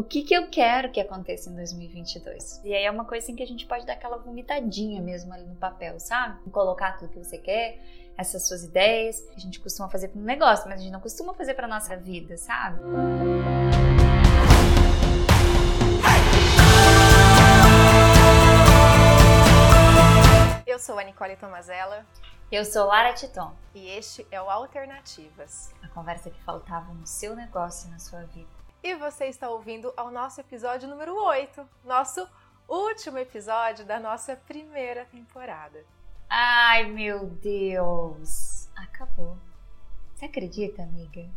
o que, que eu quero que aconteça em 2022. E aí é uma coisa assim que a gente pode dar aquela vomitadinha mesmo ali no papel, sabe? Colocar tudo que você quer, essas suas ideias. A gente costuma fazer para um negócio, mas a gente não costuma fazer para nossa vida, sabe? Eu sou a Nicole Tomazella. Eu sou Lara Titon. E este é o Alternativas. A conversa que faltava no seu negócio e na sua vida. E você está ouvindo ao nosso episódio número 8, nosso último episódio da nossa primeira temporada. Ai, meu Deus! Acabou. Você acredita, amiga?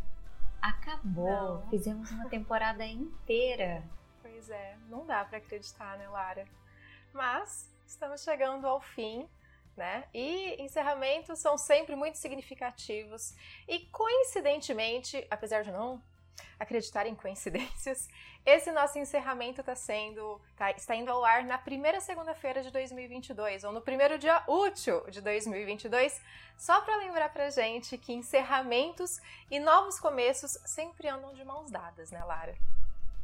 Acabou. Não. Fizemos uma temporada inteira. Pois é, não dá para acreditar, né, Lara? Mas estamos chegando ao fim né? E encerramentos são sempre muito significativos e coincidentemente, apesar de não acreditar em coincidências, esse nosso encerramento está sendo, tá, está indo ao ar na primeira segunda-feira de 2022 ou no primeiro dia útil de 2022, só para lembrar para gente que encerramentos e novos começos sempre andam de mãos dadas, né, Lara?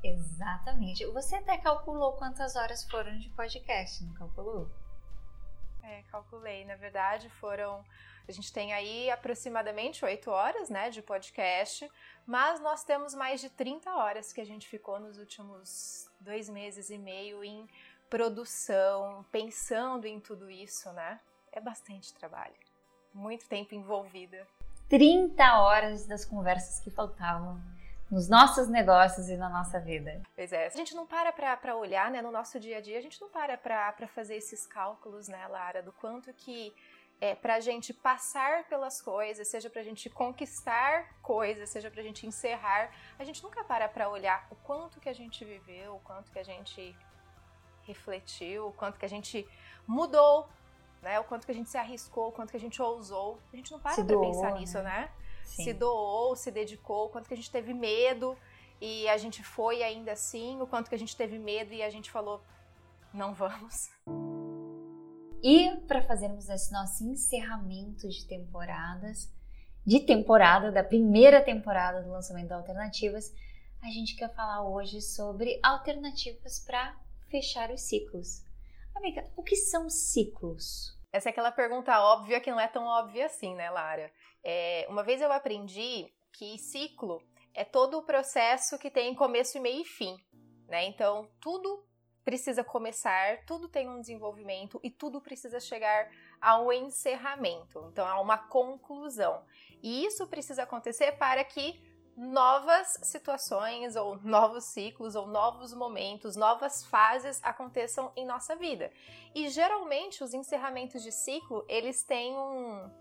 Exatamente. Você até calculou quantas horas foram de podcast, não calculou? É, calculei. Na verdade, foram. A gente tem aí aproximadamente 8 horas né, de podcast, mas nós temos mais de 30 horas que a gente ficou nos últimos dois meses e meio em produção, pensando em tudo isso, né? É bastante trabalho. Muito tempo envolvida. 30 horas das conversas que faltavam nos nossos negócios e na nossa vida. Pois é, a gente não para para olhar, né, no nosso dia a dia, a gente não para para fazer esses cálculos, né, Lara, do quanto que é para a gente passar pelas coisas, seja para a gente conquistar coisas, seja para a gente encerrar, a gente nunca para para olhar o quanto que a gente viveu, o quanto que a gente refletiu, o quanto que a gente mudou, né? O quanto que a gente se arriscou, o quanto que a gente ousou. A gente não para para pensar né? nisso, né? Sim. se doou, se dedicou, o quanto que a gente teve medo e a gente foi ainda assim, o quanto que a gente teve medo e a gente falou, não vamos. E para fazermos esse nosso encerramento de temporadas, de temporada, da primeira temporada do lançamento da Alternativas, a gente quer falar hoje sobre alternativas para fechar os ciclos. Amiga, o que são ciclos? Essa é aquela pergunta óbvia que não é tão óbvia assim, né, Lara? É, uma vez eu aprendi que ciclo é todo o processo que tem começo, meio e fim, né? Então, tudo precisa começar, tudo tem um desenvolvimento e tudo precisa chegar a um encerramento, então a uma conclusão. E isso precisa acontecer para que novas situações ou novos ciclos ou novos momentos, novas fases aconteçam em nossa vida. E geralmente os encerramentos de ciclo, eles têm um,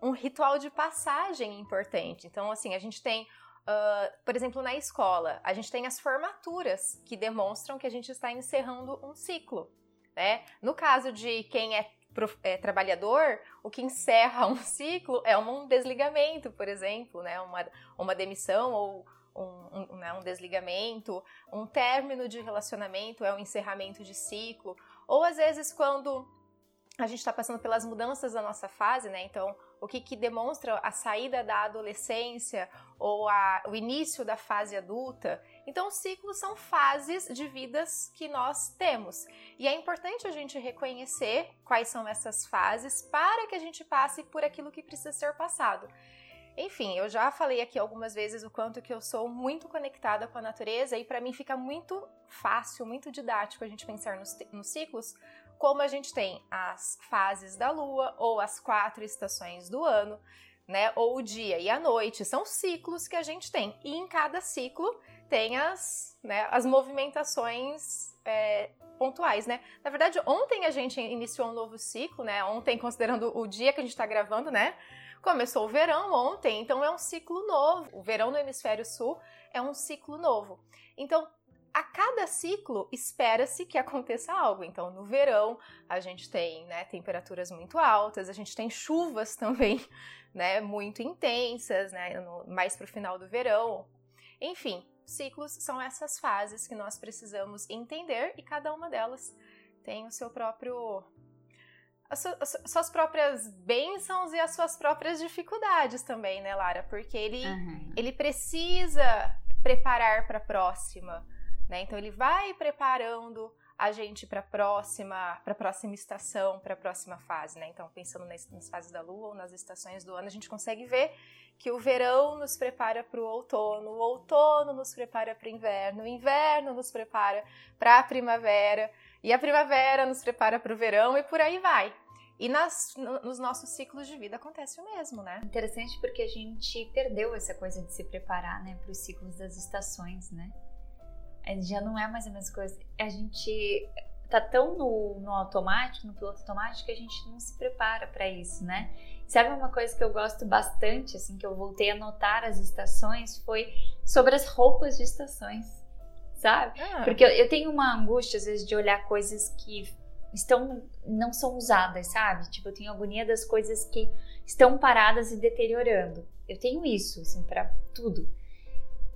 um ritual de passagem importante. Então, assim, a gente tem Uh, por exemplo, na escola, a gente tem as formaturas que demonstram que a gente está encerrando um ciclo. Né? No caso de quem é é, trabalhador, o que encerra um ciclo é um desligamento, por exemplo, né? uma, uma demissão ou um, um, né? um desligamento, um término de relacionamento é um encerramento de ciclo, ou às vezes quando a gente está passando pelas mudanças da nossa fase, né? Então, o que, que demonstra a saída da adolescência ou a, o início da fase adulta. Então, ciclos são fases de vidas que nós temos. E é importante a gente reconhecer quais são essas fases para que a gente passe por aquilo que precisa ser passado. Enfim, eu já falei aqui algumas vezes o quanto que eu sou muito conectada com a natureza e para mim fica muito fácil, muito didático a gente pensar nos, nos ciclos, como a gente tem as fases da lua ou as quatro estações do ano, né? Ou o dia e a noite, são ciclos que a gente tem. E em cada ciclo tem as, né, as movimentações é, pontuais, né? Na verdade, ontem a gente iniciou um novo ciclo, né? Ontem, considerando o dia que a gente está gravando, né? Começou o verão ontem, então é um ciclo novo. O verão no hemisfério sul é um ciclo novo. Então, a cada ciclo espera-se que aconteça algo. Então, no verão, a gente tem né, temperaturas muito altas, a gente tem chuvas também né, muito intensas, né, no, mais para o final do verão. Enfim, ciclos são essas fases que nós precisamos entender e cada uma delas tem o seu próprio. As suas próprias bênçãos e as suas próprias dificuldades também, né, Lara? Porque ele, uhum. ele precisa preparar para a próxima né? Então ele vai preparando a gente para a próxima, para próxima estação, para a próxima fase, né? Então, pensando nas, nas, fases da lua ou nas estações do ano, a gente consegue ver que o verão nos prepara para o outono, o outono nos prepara para o inverno, o inverno nos prepara para a primavera, e a primavera nos prepara para o verão e por aí vai. E nas, nos nossos ciclos de vida acontece o mesmo, né? Interessante porque a gente perdeu essa coisa de se preparar, né, para os ciclos das estações, né? Já não é mais a mesma coisa. A gente tá tão no, no automático, no piloto automático, que a gente não se prepara para isso, né? Sabe uma coisa que eu gosto bastante, assim, que eu voltei a notar as estações, foi sobre as roupas de estações, sabe? Ah. Porque eu, eu tenho uma angústia, às vezes, de olhar coisas que estão não são usadas, sabe? Tipo, eu tenho agonia das coisas que estão paradas e deteriorando. Eu tenho isso, assim, para tudo.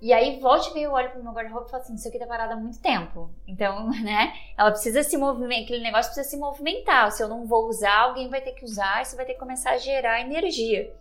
E aí, volte e eu olho pro meu guarda-roupa e falo assim: Isso aqui tá parado há muito tempo. Então, né? Ela precisa se movimentar, aquele negócio precisa se movimentar. Se eu não vou usar, alguém vai ter que usar, isso vai ter que começar a gerar energia.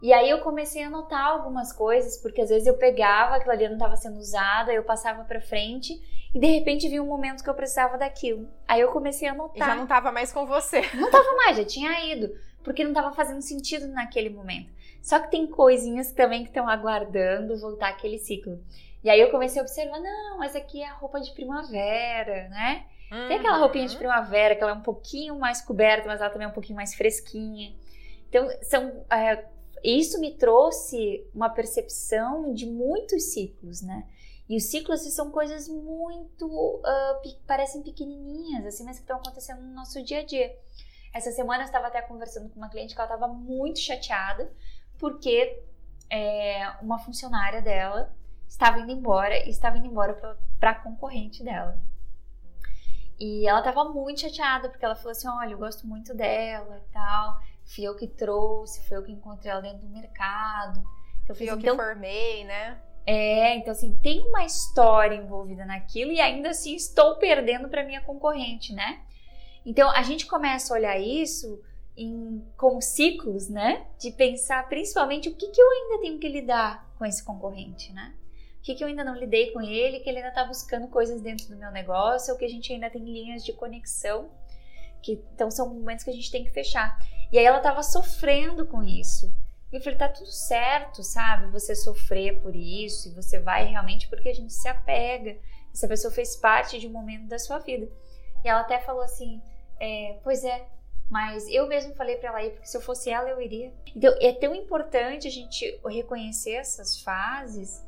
E aí eu comecei a notar algumas coisas, porque às vezes eu pegava, aquilo ali não estava sendo usado, aí eu passava para frente e de repente vi um momento que eu precisava daquilo. Aí eu comecei a notar. E já não estava mais com você. Não estava mais, já tinha ido, porque não estava fazendo sentido naquele momento. Só que tem coisinhas também que estão aguardando voltar aquele ciclo. E aí eu comecei a observar, não, mas aqui é a roupa de primavera, né? Uhum. Tem aquela roupinha de uhum. primavera que ela é um pouquinho mais coberta, mas ela também é um pouquinho mais fresquinha. Então, são, é, isso me trouxe uma percepção de muitos ciclos, né? E os ciclos assim, são coisas muito. Uh, parecem pequenininhas, assim, mas que estão acontecendo no nosso dia a dia. Essa semana eu estava até conversando com uma cliente que ela estava muito chateada porque é, uma funcionária dela estava indo embora e estava indo embora para a concorrente dela. E ela estava muito chateada porque ela falou assim: Olha, eu gosto muito dela e tal. Fui eu que trouxe, fui eu que encontrei ela dentro do mercado. Então, fui eu assim, que então, formei, né? É, então assim, tem uma história envolvida naquilo e ainda assim estou perdendo para minha concorrente, né? Então a gente começa a olhar isso em, com ciclos, né? De pensar principalmente o que, que eu ainda tenho que lidar com esse concorrente, né? O que, que eu ainda não lidei com ele, que ele ainda está buscando coisas dentro do meu negócio, ou que a gente ainda tem linhas de conexão, que então são momentos que a gente tem que fechar. E aí ela estava sofrendo com isso. E eu falei, tá tudo certo, sabe? Você sofrer por isso, e você vai realmente porque a gente se apega. Essa pessoa fez parte de um momento da sua vida. E ela até falou assim: é, Pois é, mas eu mesmo falei para ela ir, porque se eu fosse ela, eu iria. Então, é tão importante a gente reconhecer essas fases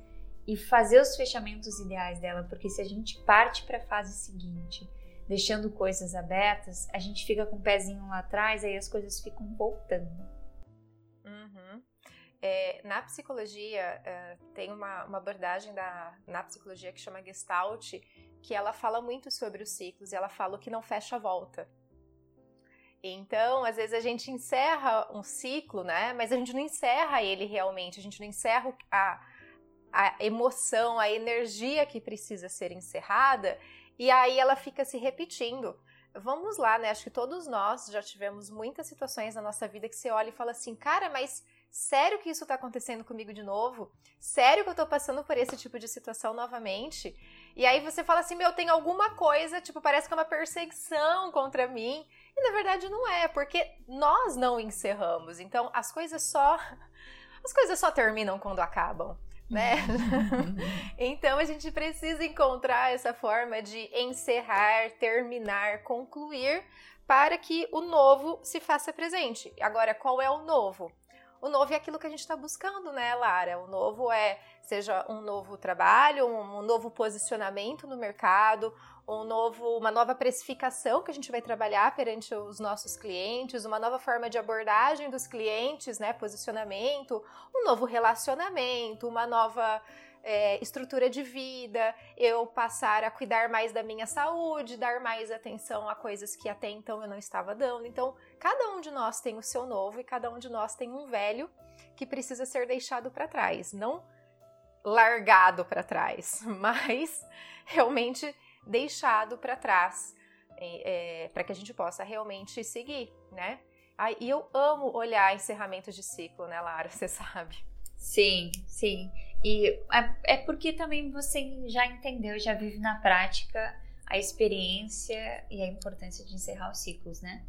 e fazer os fechamentos ideais dela, porque se a gente parte para a fase seguinte, deixando coisas abertas, a gente fica com o pezinho lá atrás, aí as coisas ficam voltando. Uhum. É, na psicologia, é, tem uma, uma, abordagem da, na psicologia que chama Gestalt, que ela fala muito sobre os ciclos e ela fala o que não fecha a volta. Então, às vezes a gente encerra um ciclo, né? Mas a gente não encerra ele realmente, a gente não encerra a, a emoção, a energia que precisa ser encerrada, e aí ela fica se repetindo. Vamos lá, né? Acho que todos nós já tivemos muitas situações na nossa vida que você olha e fala assim, cara, mas sério que isso tá acontecendo comigo de novo? Sério que eu tô passando por esse tipo de situação novamente? E aí você fala assim, meu, tem alguma coisa, tipo, parece que é uma perseguição contra mim. E na verdade não é, porque nós não encerramos. Então as coisas só as coisas só terminam quando acabam, né? então a gente precisa encontrar essa forma de encerrar, terminar, concluir para que o novo se faça presente. Agora, qual é o novo? O novo é aquilo que a gente está buscando, né, Lara? O novo é, seja um novo trabalho, um, novo posicionamento no mercado, um novo, uma nova precificação que a gente vai trabalhar perante os nossos clientes, uma nova forma de abordagem dos clientes, né? Posicionamento, um novo relacionamento, uma nova é, estrutura de vida, eu passar a cuidar mais da minha saúde, dar mais atenção a coisas que até então eu não estava dando. Então, cada um de nós tem o seu novo e cada um de nós tem um velho que precisa ser deixado para trás, não largado para trás, mas realmente deixado para trás, é, é, para que a gente possa realmente seguir, né? Ai, e eu amo olhar encerramentos de ciclo, né, Lara? Você sabe. Sim, sim. E é, é porque também você já entendeu, já vive na prática a experiência e a importância de encerrar os ciclos, né?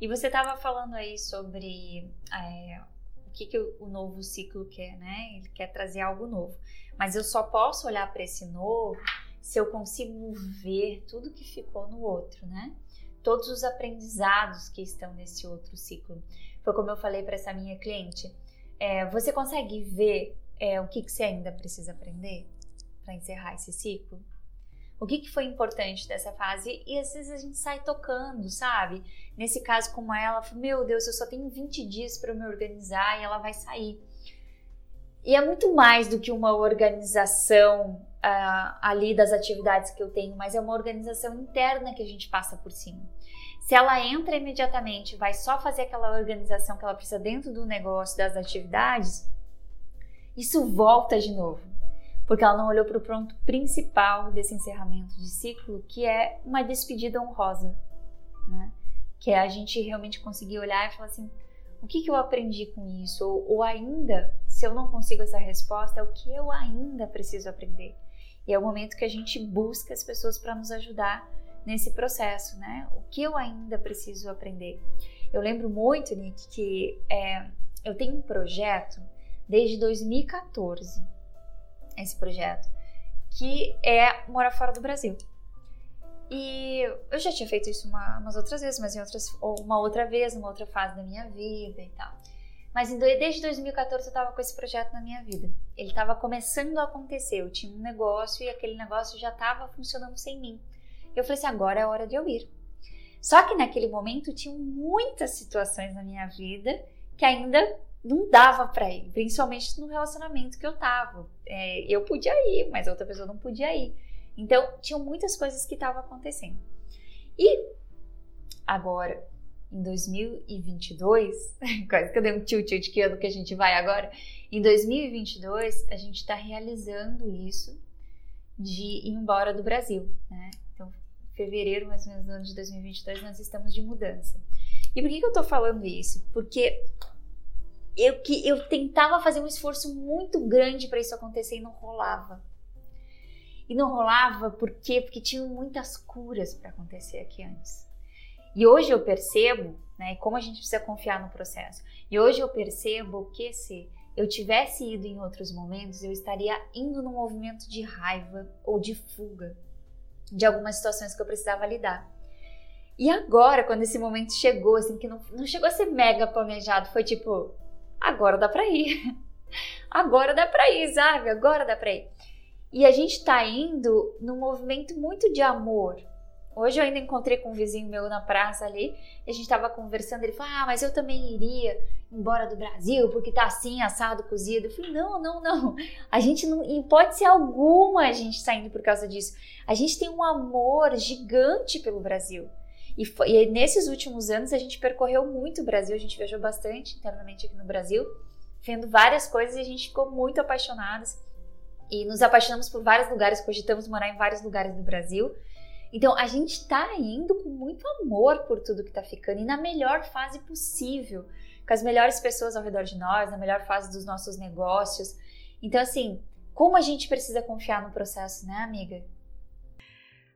E você estava falando aí sobre é, o que, que o, novo ciclo quer, né? Ele quer trazer algo novo. Mas eu só posso olhar para esse novo se eu consigo ver tudo que ficou no outro, né? Todos os aprendizados que estão nesse outro ciclo. Foi como eu falei para essa minha cliente. É, você consegue ver é, o que, que você ainda precisa aprender para encerrar esse ciclo? O que, que foi importante dessa fase? E às vezes a gente sai tocando, sabe? Nesse caso, como ela, meu Deus, eu só tenho 20 dias para me organizar e ela vai sair. E é muito mais do que uma organização uh, ali das atividades que eu tenho, mas é uma organização interna que a gente passa por cima. Se ela entra imediatamente, vai só fazer aquela organização que ela precisa dentro do negócio, das atividades, isso volta de novo, porque ela não olhou para o ponto principal desse encerramento de ciclo, que é uma despedida honrosa, né? Que é a gente realmente conseguir olhar e falar assim: o que, que eu aprendi com isso? Ou, ou ainda, se eu não consigo essa resposta, é o que eu ainda preciso aprender. E é o momento que a gente busca as pessoas para nos ajudar nesse processo, né? O que eu ainda preciso aprender? Eu lembro muito, Nick, que é, eu tenho um projeto desde 2014, esse projeto, que é morar fora do Brasil. E eu já tinha feito isso uma, umas outras vezes, mas em outras, uma outra vez, numa outra fase da minha vida e tal. Mas desde 2014 eu estava com esse projeto na minha vida. Ele estava começando a acontecer. Eu tinha um negócio e aquele negócio já estava funcionando sem mim. Eu falei assim: agora é hora de eu ir. Só que naquele momento tinham muitas situações na minha vida que ainda não dava para ir, principalmente no relacionamento que eu tava. É, eu podia ir, mas a outra pessoa não podia ir. Então, tinham muitas coisas que estavam acontecendo. E agora, em 2022, quase que eu dei um tilt de que ano que a gente vai agora. Em 2022, a gente está realizando isso de ir embora do Brasil, né? Então, fevereiro, mais ou menos, do ano de 2022, nós estamos de mudança. E por que, que eu tô falando isso? Porque eu, que, eu tentava fazer um esforço muito grande para isso acontecer e não rolava. E não rolava por quê? Porque tinham muitas curas para acontecer aqui antes. E hoje eu percebo, né, como a gente precisa confiar no processo. E hoje eu percebo que se eu tivesse ido em outros momentos, eu estaria indo num movimento de raiva ou de fuga de algumas situações que eu precisava lidar. E agora, quando esse momento chegou, assim, que não, não chegou a ser mega planejado, foi tipo, agora dá pra ir. Agora dá pra ir, sabe? Agora dá pra ir. E a gente tá indo num movimento muito de amor, Hoje eu ainda encontrei com um vizinho meu na praça ali, e a gente tava conversando, ele falou: "Ah, mas eu também iria embora do Brasil porque tá assim assado, cozido". Eu falei: "Não, não, não. A gente não, em hipótese alguma a gente tá indo por causa disso. A gente tem um amor gigante pelo Brasil. E, foi, e nesses últimos anos a gente percorreu muito o Brasil, a gente viajou bastante internamente aqui no Brasil, vendo várias coisas e a gente ficou muito apaixonados. E nos apaixonamos por vários lugares, cogitamos morar em vários lugares do Brasil. Então a gente está indo com muito amor por tudo que está ficando e na melhor fase possível, com as melhores pessoas ao redor de nós, na melhor fase dos nossos negócios. Então, assim, como a gente precisa confiar no processo, né, amiga?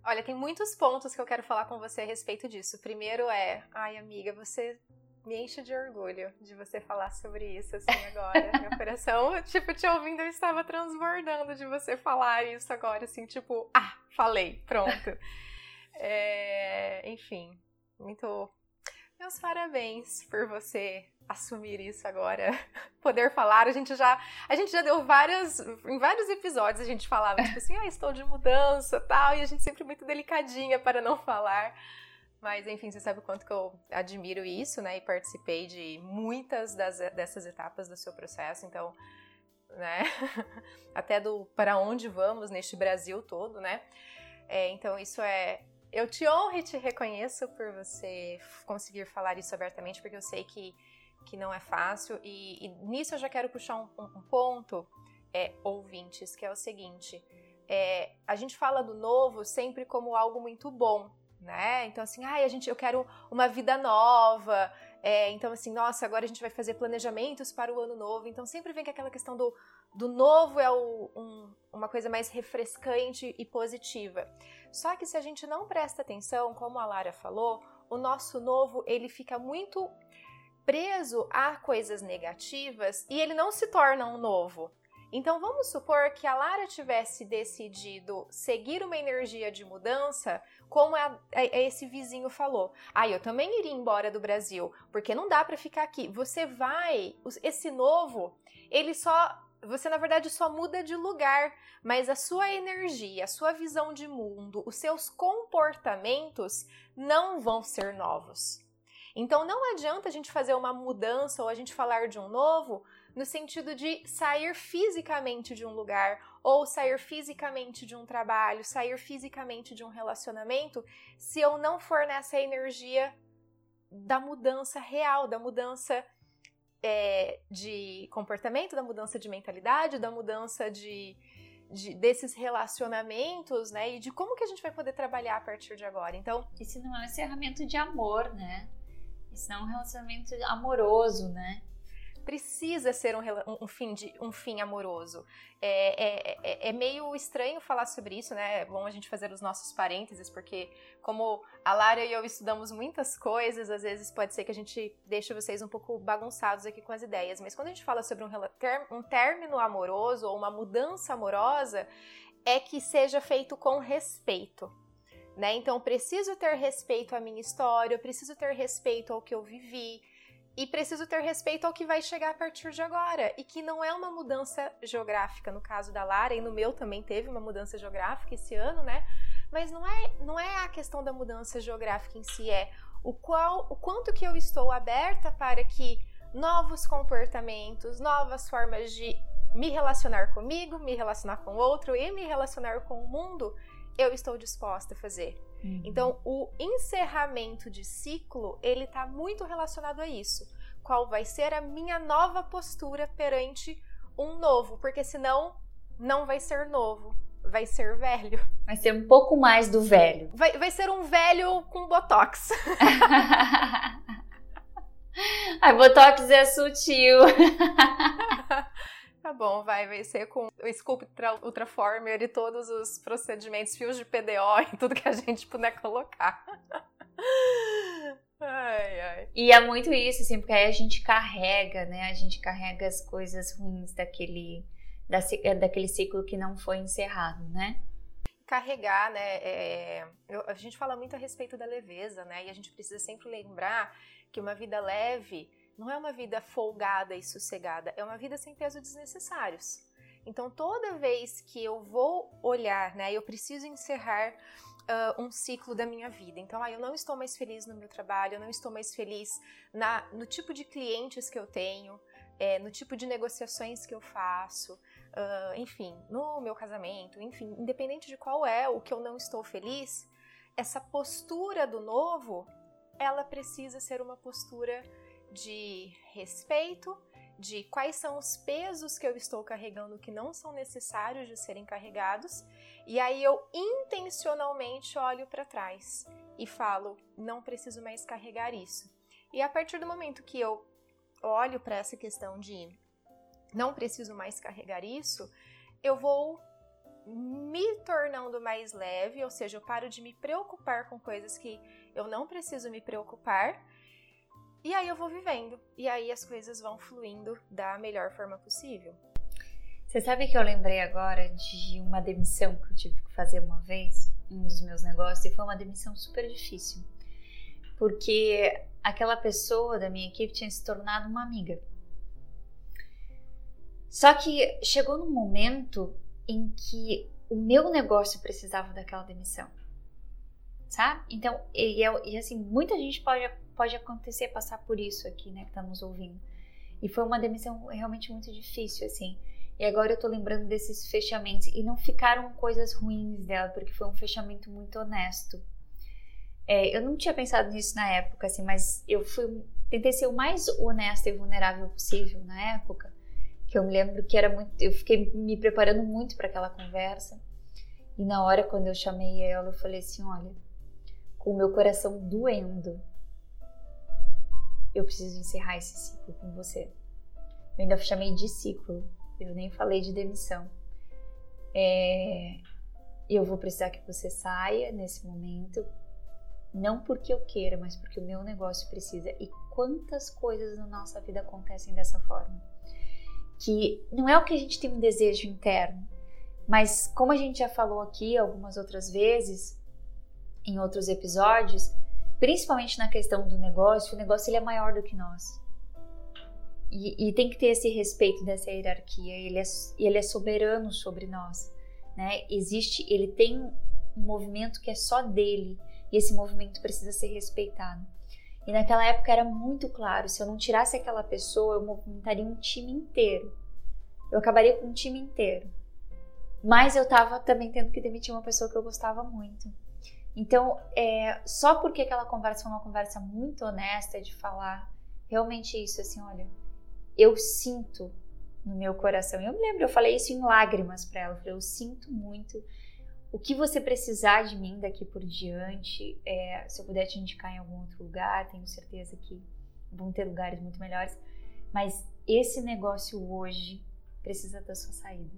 Olha, tem muitos pontos que eu quero falar com você a respeito disso. Primeiro é, ai, amiga, você me enche de orgulho de você falar sobre isso assim agora. Meu coração, tipo, te ouvindo, eu estava transbordando de você falar isso agora, assim, tipo, ah, falei, pronto. É, enfim, muito. Meus parabéns por você assumir isso agora, poder falar. A gente já, a gente já deu várias, em vários episódios a gente falava tipo assim, ah, estou de mudança, tal, e a gente sempre muito delicadinha para não falar. Mas enfim, você sabe o quanto que eu admiro isso, né? E participei de muitas das, dessas etapas do seu processo, então, né? Até do para onde vamos neste Brasil todo, né? É, então isso é eu te honro e te reconheço por você conseguir falar isso abertamente, porque eu sei que, que não é fácil. E, e nisso eu já quero puxar um, um, ponto, é, ouvintes, que é o seguinte: é, a gente fala do novo sempre como algo muito bom, né? Então, assim, ai, a gente, eu quero uma vida nova, É, então, assim, nossa, agora a gente vai fazer planejamentos para o ano novo. Então, sempre vem com aquela questão do, do novo é o, um, uma coisa mais refrescante e positiva. Só que se a gente não presta atenção, como a Lara falou, o nosso novo ele fica muito preso a coisas negativas e ele não se torna um novo. Então vamos supor que a Lara tivesse decidido seguir uma energia de mudança, como a, a, esse vizinho falou. Ah, eu também iria embora do Brasil, porque não dá para ficar aqui. Você vai, esse novo, ele só você na verdade só muda de lugar, mas a sua energia, a sua visão de mundo, os seus comportamentos não vão ser novos. Então não adianta a gente fazer uma mudança ou a gente falar de um novo no sentido de sair fisicamente de um lugar ou sair fisicamente de um trabalho, sair fisicamente de um relacionamento, se eu não for nessa energia da mudança real, da mudança é, de comportamento, da mudança de mentalidade, da mudança de, de, desses relacionamentos, né? E de como que a gente vai poder trabalhar a partir de agora. Então, isso não é um encerramento de amor, né? Isso não é um relacionamento amoroso, né? precisa ser um, um, fim, de, um fim amoroso. É, é, é, é, meio estranho falar sobre isso, né? É bom a gente fazer os nossos parênteses, porque como a Lara e eu estudamos muitas coisas, às vezes pode ser que a gente deixe vocês um pouco bagunçados aqui com as ideias, mas quando a gente fala sobre um, um término amoroso ou uma mudança amorosa, é que seja feito com respeito. Né? Então, preciso ter respeito à minha história, eu preciso ter respeito ao que eu vivi, e preciso ter respeito ao que vai chegar a partir de agora. E que não é uma mudança geográfica, no caso da Lara, e no meu também teve uma mudança geográfica esse ano, né? Mas não é, não é a questão da mudança geográfica em si, é o, qual, o quanto que eu estou aberta para que novos comportamentos, novas formas de me relacionar comigo, me relacionar com o outro e me relacionar com o mundo, eu estou disposta a fazer. Uhum. Então, o encerramento de ciclo, ele está muito relacionado a isso. Qual vai ser a minha nova postura perante um novo? Porque senão não vai ser novo, vai ser velho. Vai ser um pouco mais do velho. Vai, vai ser um velho com botox. Ai, botox é sutil. Tá bom, vai, ser com o Scoop Ultraformer e todos os procedimentos, fios de PDO e tudo que a gente puder colocar. Ai, ai. E é muito isso, assim, porque aí a gente carrega, né? A gente carrega as coisas ruins daquele, da, daquele ciclo que não foi encerrado, né? Carregar, né? É, eu, a gente fala muito a respeito da leveza, né? E a gente precisa sempre lembrar que uma vida leve não é uma vida folgada e sossegada, é uma vida sem peso desnecessários. Então, toda vez que eu vou olhar, né, eu preciso encerrar uh, um ciclo da minha vida. Então, ah, eu não estou mais feliz no meu trabalho, eu não estou mais feliz na, no tipo de clientes que eu tenho, é, no tipo de negociações que eu faço, uh, enfim, no meu casamento, enfim, independente de qual é o que eu não estou feliz, essa postura do novo, ela precisa ser uma postura de respeito, de quais são os pesos que eu estou carregando que não são necessários de serem carregados, e aí eu intencionalmente olho para trás e falo: não preciso mais carregar isso. E a partir do momento que eu olho para essa questão de não preciso mais carregar isso, eu vou me tornando mais leve, ou seja, eu paro de me preocupar com coisas que eu não preciso me preocupar e aí eu vou vivendo. E aí as coisas vão fluindo da melhor forma possível. Você sabe que eu lembrei agora de uma demissão que eu tive que fazer uma vez, um dos meus negócios, e foi uma demissão super difícil. Porque aquela pessoa da minha equipe tinha se tornado uma amiga. Só que chegou num momento em que o meu negócio precisava daquela demissão. Sabe? Então, e, e assim, muita gente pode pode acontecer passar por isso aqui, né, que tá nos ouvindo. E foi uma demissão realmente muito difícil, assim. E agora eu tô lembrando desses fechamentos. E não ficaram coisas ruins dela, porque foi um fechamento muito honesto. É, eu não tinha pensado nisso na época, assim, mas eu fui, tentei ser o mais honesta e vulnerável possível na época. Que eu me lembro que era muito. Eu fiquei me preparando muito para aquela conversa. E na hora, quando eu chamei ela, eu falei assim: olha, com o meu coração doendo, eu preciso encerrar esse ciclo com você. Eu ainda chamei de ciclo, eu nem falei de demissão. É, eu vou precisar que você saia nesse momento, não porque eu queira, mas porque o meu negócio precisa. E quantas coisas na nossa vida acontecem dessa forma? Que não é o que a gente tem um desejo interno, mas como a gente já falou aqui algumas outras vezes, em outros episódios, principalmente na questão do negócio, o negócio ele é maior do que nós. E, e tem que ter esse respeito dessa hierarquia. Ele é, ele é soberano sobre nós, né? Existe, ele tem um movimento que é só dele e esse movimento precisa ser respeitado. E naquela época era muito claro: se eu não tirasse aquela pessoa, eu movimentaria um time inteiro. Eu acabaria com um time inteiro. Mas eu tava também tendo que demitir uma pessoa que eu gostava muito. Então, é, só porque aquela conversa foi uma conversa muito honesta de falar realmente isso, assim, olha, eu sinto no meu coração. Eu me lembro, eu falei isso em lágrimas para ela. Eu falei, eu sinto muito. O que você precisar de mim daqui por diante, é, se eu puder te indicar em algum outro lugar, tenho certeza que vão ter lugares muito melhores. Mas esse negócio hoje precisa da sua saída.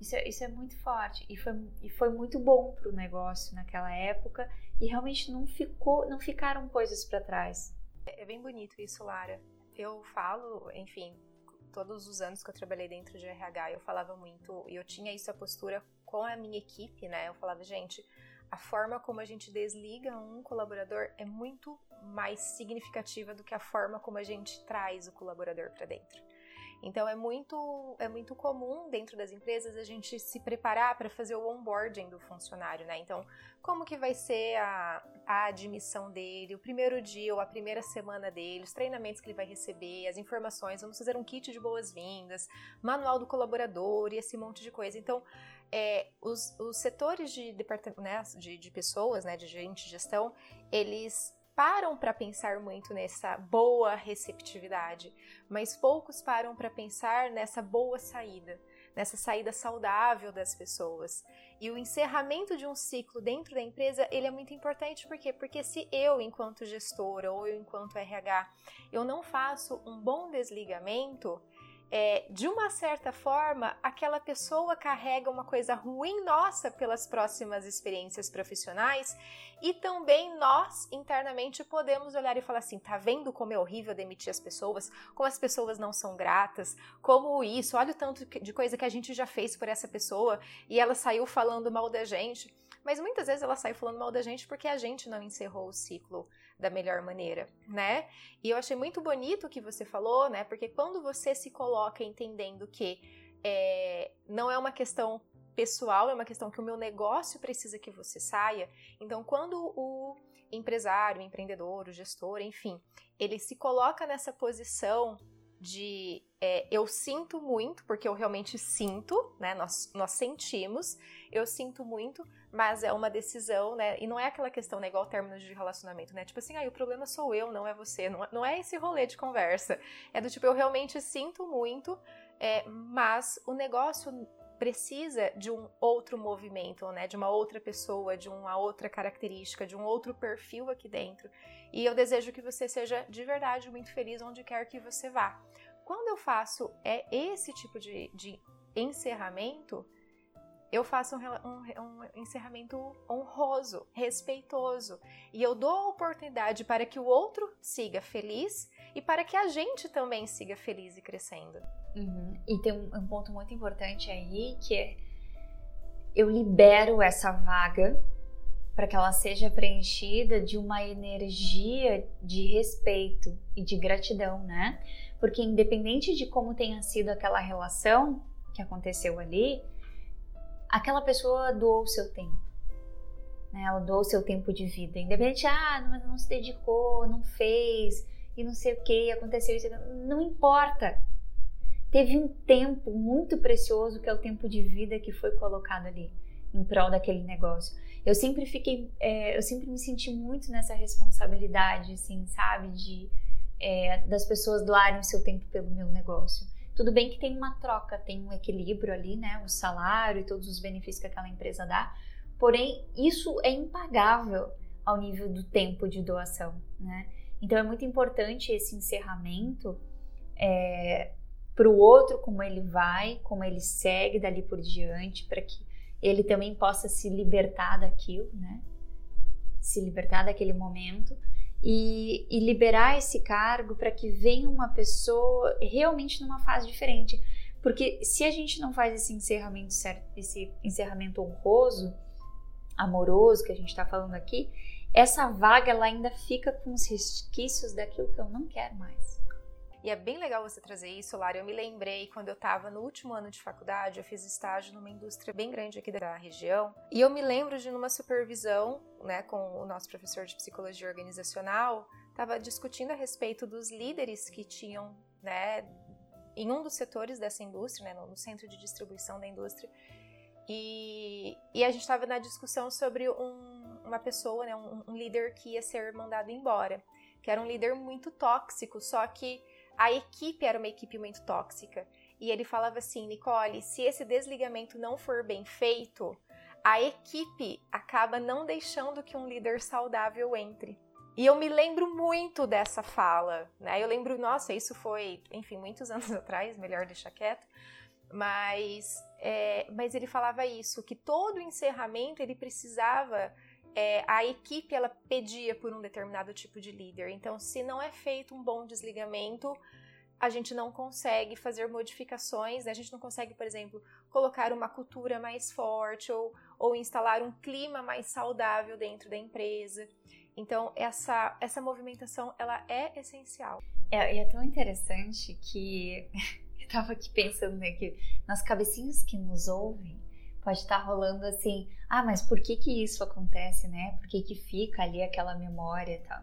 Isso é, isso é muito forte e foi, e foi muito bom para o negócio naquela época e realmente não ficou, não ficaram coisas para trás. É, é bem bonito isso, Lara. Eu falo, enfim, todos os anos que eu trabalhei dentro de RH, eu falava muito e eu tinha isso a postura com a minha equipe, né? Eu falava, gente, a forma como a gente desliga um colaborador é muito mais significativa do que a forma como a gente traz o colaborador para dentro. Então é muito é muito comum dentro das empresas a gente se preparar para fazer o onboarding do funcionário, né? Então, como que vai ser a, a admissão dele, o primeiro dia ou a primeira semana dele, os treinamentos que ele vai receber, as informações, vamos fazer um kit de boas-vindas, manual do colaborador e esse monte de coisa. Então, é, os, os setores de, né, de, de pessoas, né, de gente de gestão, eles param para pensar muito nessa boa receptividade, mas poucos param para pensar nessa boa saída, nessa saída saudável das pessoas. E o encerramento de um ciclo dentro da empresa, ele é muito importante, por quê? Porque se eu, enquanto gestora ou eu, enquanto RH, eu não faço um bom desligamento, é, de uma certa forma, aquela pessoa carrega uma coisa ruim nossa pelas próximas experiências profissionais e também nós internamente podemos olhar e falar assim: tá vendo como é horrível demitir as pessoas, como as pessoas não são gratas, como isso, olha o tanto de coisa que a gente já fez por essa pessoa e ela saiu falando mal da gente. Mas muitas vezes ela sai falando mal da gente porque a gente não encerrou o ciclo da melhor maneira, né? E eu achei muito bonito o que você falou, né? Porque quando você se coloca entendendo que é, não é uma questão pessoal, é uma questão que o meu negócio precisa que você saia. Então, quando o empresário, o empreendedor, o gestor, enfim, ele se coloca nessa posição de é, eu sinto muito, porque eu realmente sinto, né? Nós, nós sentimos, eu sinto muito, mas é uma decisão, né? E não é aquela questão, né? Igual términos de relacionamento, né? Tipo assim, ah, o problema sou eu, não é você. Não, é, não é esse rolê de conversa. É do tipo, eu realmente sinto muito, é, mas o negócio precisa de um outro movimento, né? De uma outra pessoa, de uma outra característica, de um outro perfil aqui dentro. E eu desejo que você seja de verdade muito feliz onde quer que você vá. Quando eu faço é esse tipo de, de encerramento, eu faço um, um, um, encerramento honroso, respeitoso. E eu dou a oportunidade para que o outro siga feliz e para que a gente também siga feliz e crescendo. Uhum. E tem um, um ponto muito importante aí que é eu libero essa vaga para que ela seja preenchida de uma energia de respeito e de gratidão, né? Porque independente de como tenha sido aquela relação que aconteceu ali, aquela pessoa doou o seu tempo. Né? Ela doou o seu tempo de vida. Independente, ah, mas não se dedicou, não fez, e não sei o que, aconteceu isso. Não importa. Teve um tempo muito precioso que é o tempo de vida que foi colocado ali em prol daquele negócio eu sempre fiquei, é, eu sempre me senti muito nessa responsabilidade, assim, sabe, de é, das pessoas doarem o seu tempo pelo meu negócio. Tudo bem que tem uma troca, tem um equilíbrio ali, né, o salário e todos os benefícios que aquela empresa dá, porém isso é impagável ao nível do tempo de doação, né? Então é muito importante esse encerramento é, para o outro, como ele vai, como ele segue dali por diante, para que ele também possa se libertar daquilo, né? Se libertar daquele momento e, e liberar esse cargo para que venha uma pessoa realmente numa fase diferente. Porque se a gente não faz esse encerramento certo, esse encerramento honroso, amoroso que a gente está falando aqui, essa vaga ela ainda fica com os resquícios daquilo que eu não quero mais. E é bem legal você trazer isso, Lara. Eu me lembrei quando eu estava no último ano de faculdade, eu fiz estágio numa indústria bem grande aqui da região. E eu me lembro de numa supervisão, né, com o nosso professor de psicologia organizacional, estava discutindo a respeito dos líderes que tinham, né, em um dos setores dessa indústria, né, no centro de distribuição da indústria. E, e a gente estava na discussão sobre um, uma pessoa, né, um, um líder que ia ser mandado embora, que era um líder muito tóxico, só que a equipe era uma equipe muito tóxica. E ele falava assim, Nicole, se esse desligamento não for bem feito, a equipe acaba não deixando que um líder saudável entre. E eu me lembro muito dessa fala, né? Eu lembro, nossa, isso foi, enfim, muitos anos atrás, melhor deixar quieto. Mas, é, mas ele falava isso, que todo encerramento ele precisava é, a equipe ela pedia por um determinado tipo de líder. Então, se não é feito um bom desligamento, a gente não consegue fazer modificações, né? a gente não consegue, por exemplo, colocar uma cultura mais forte ou, ou instalar um clima mais saudável dentro da empresa. Então, essa, essa movimentação ela é essencial. É, e é tão interessante que eu estava aqui pensando né, que nas cabecinhas que nos ouvem, pode estar tá rolando assim, ah, mas por que que isso acontece, né? Por que que fica ali aquela memória e tal?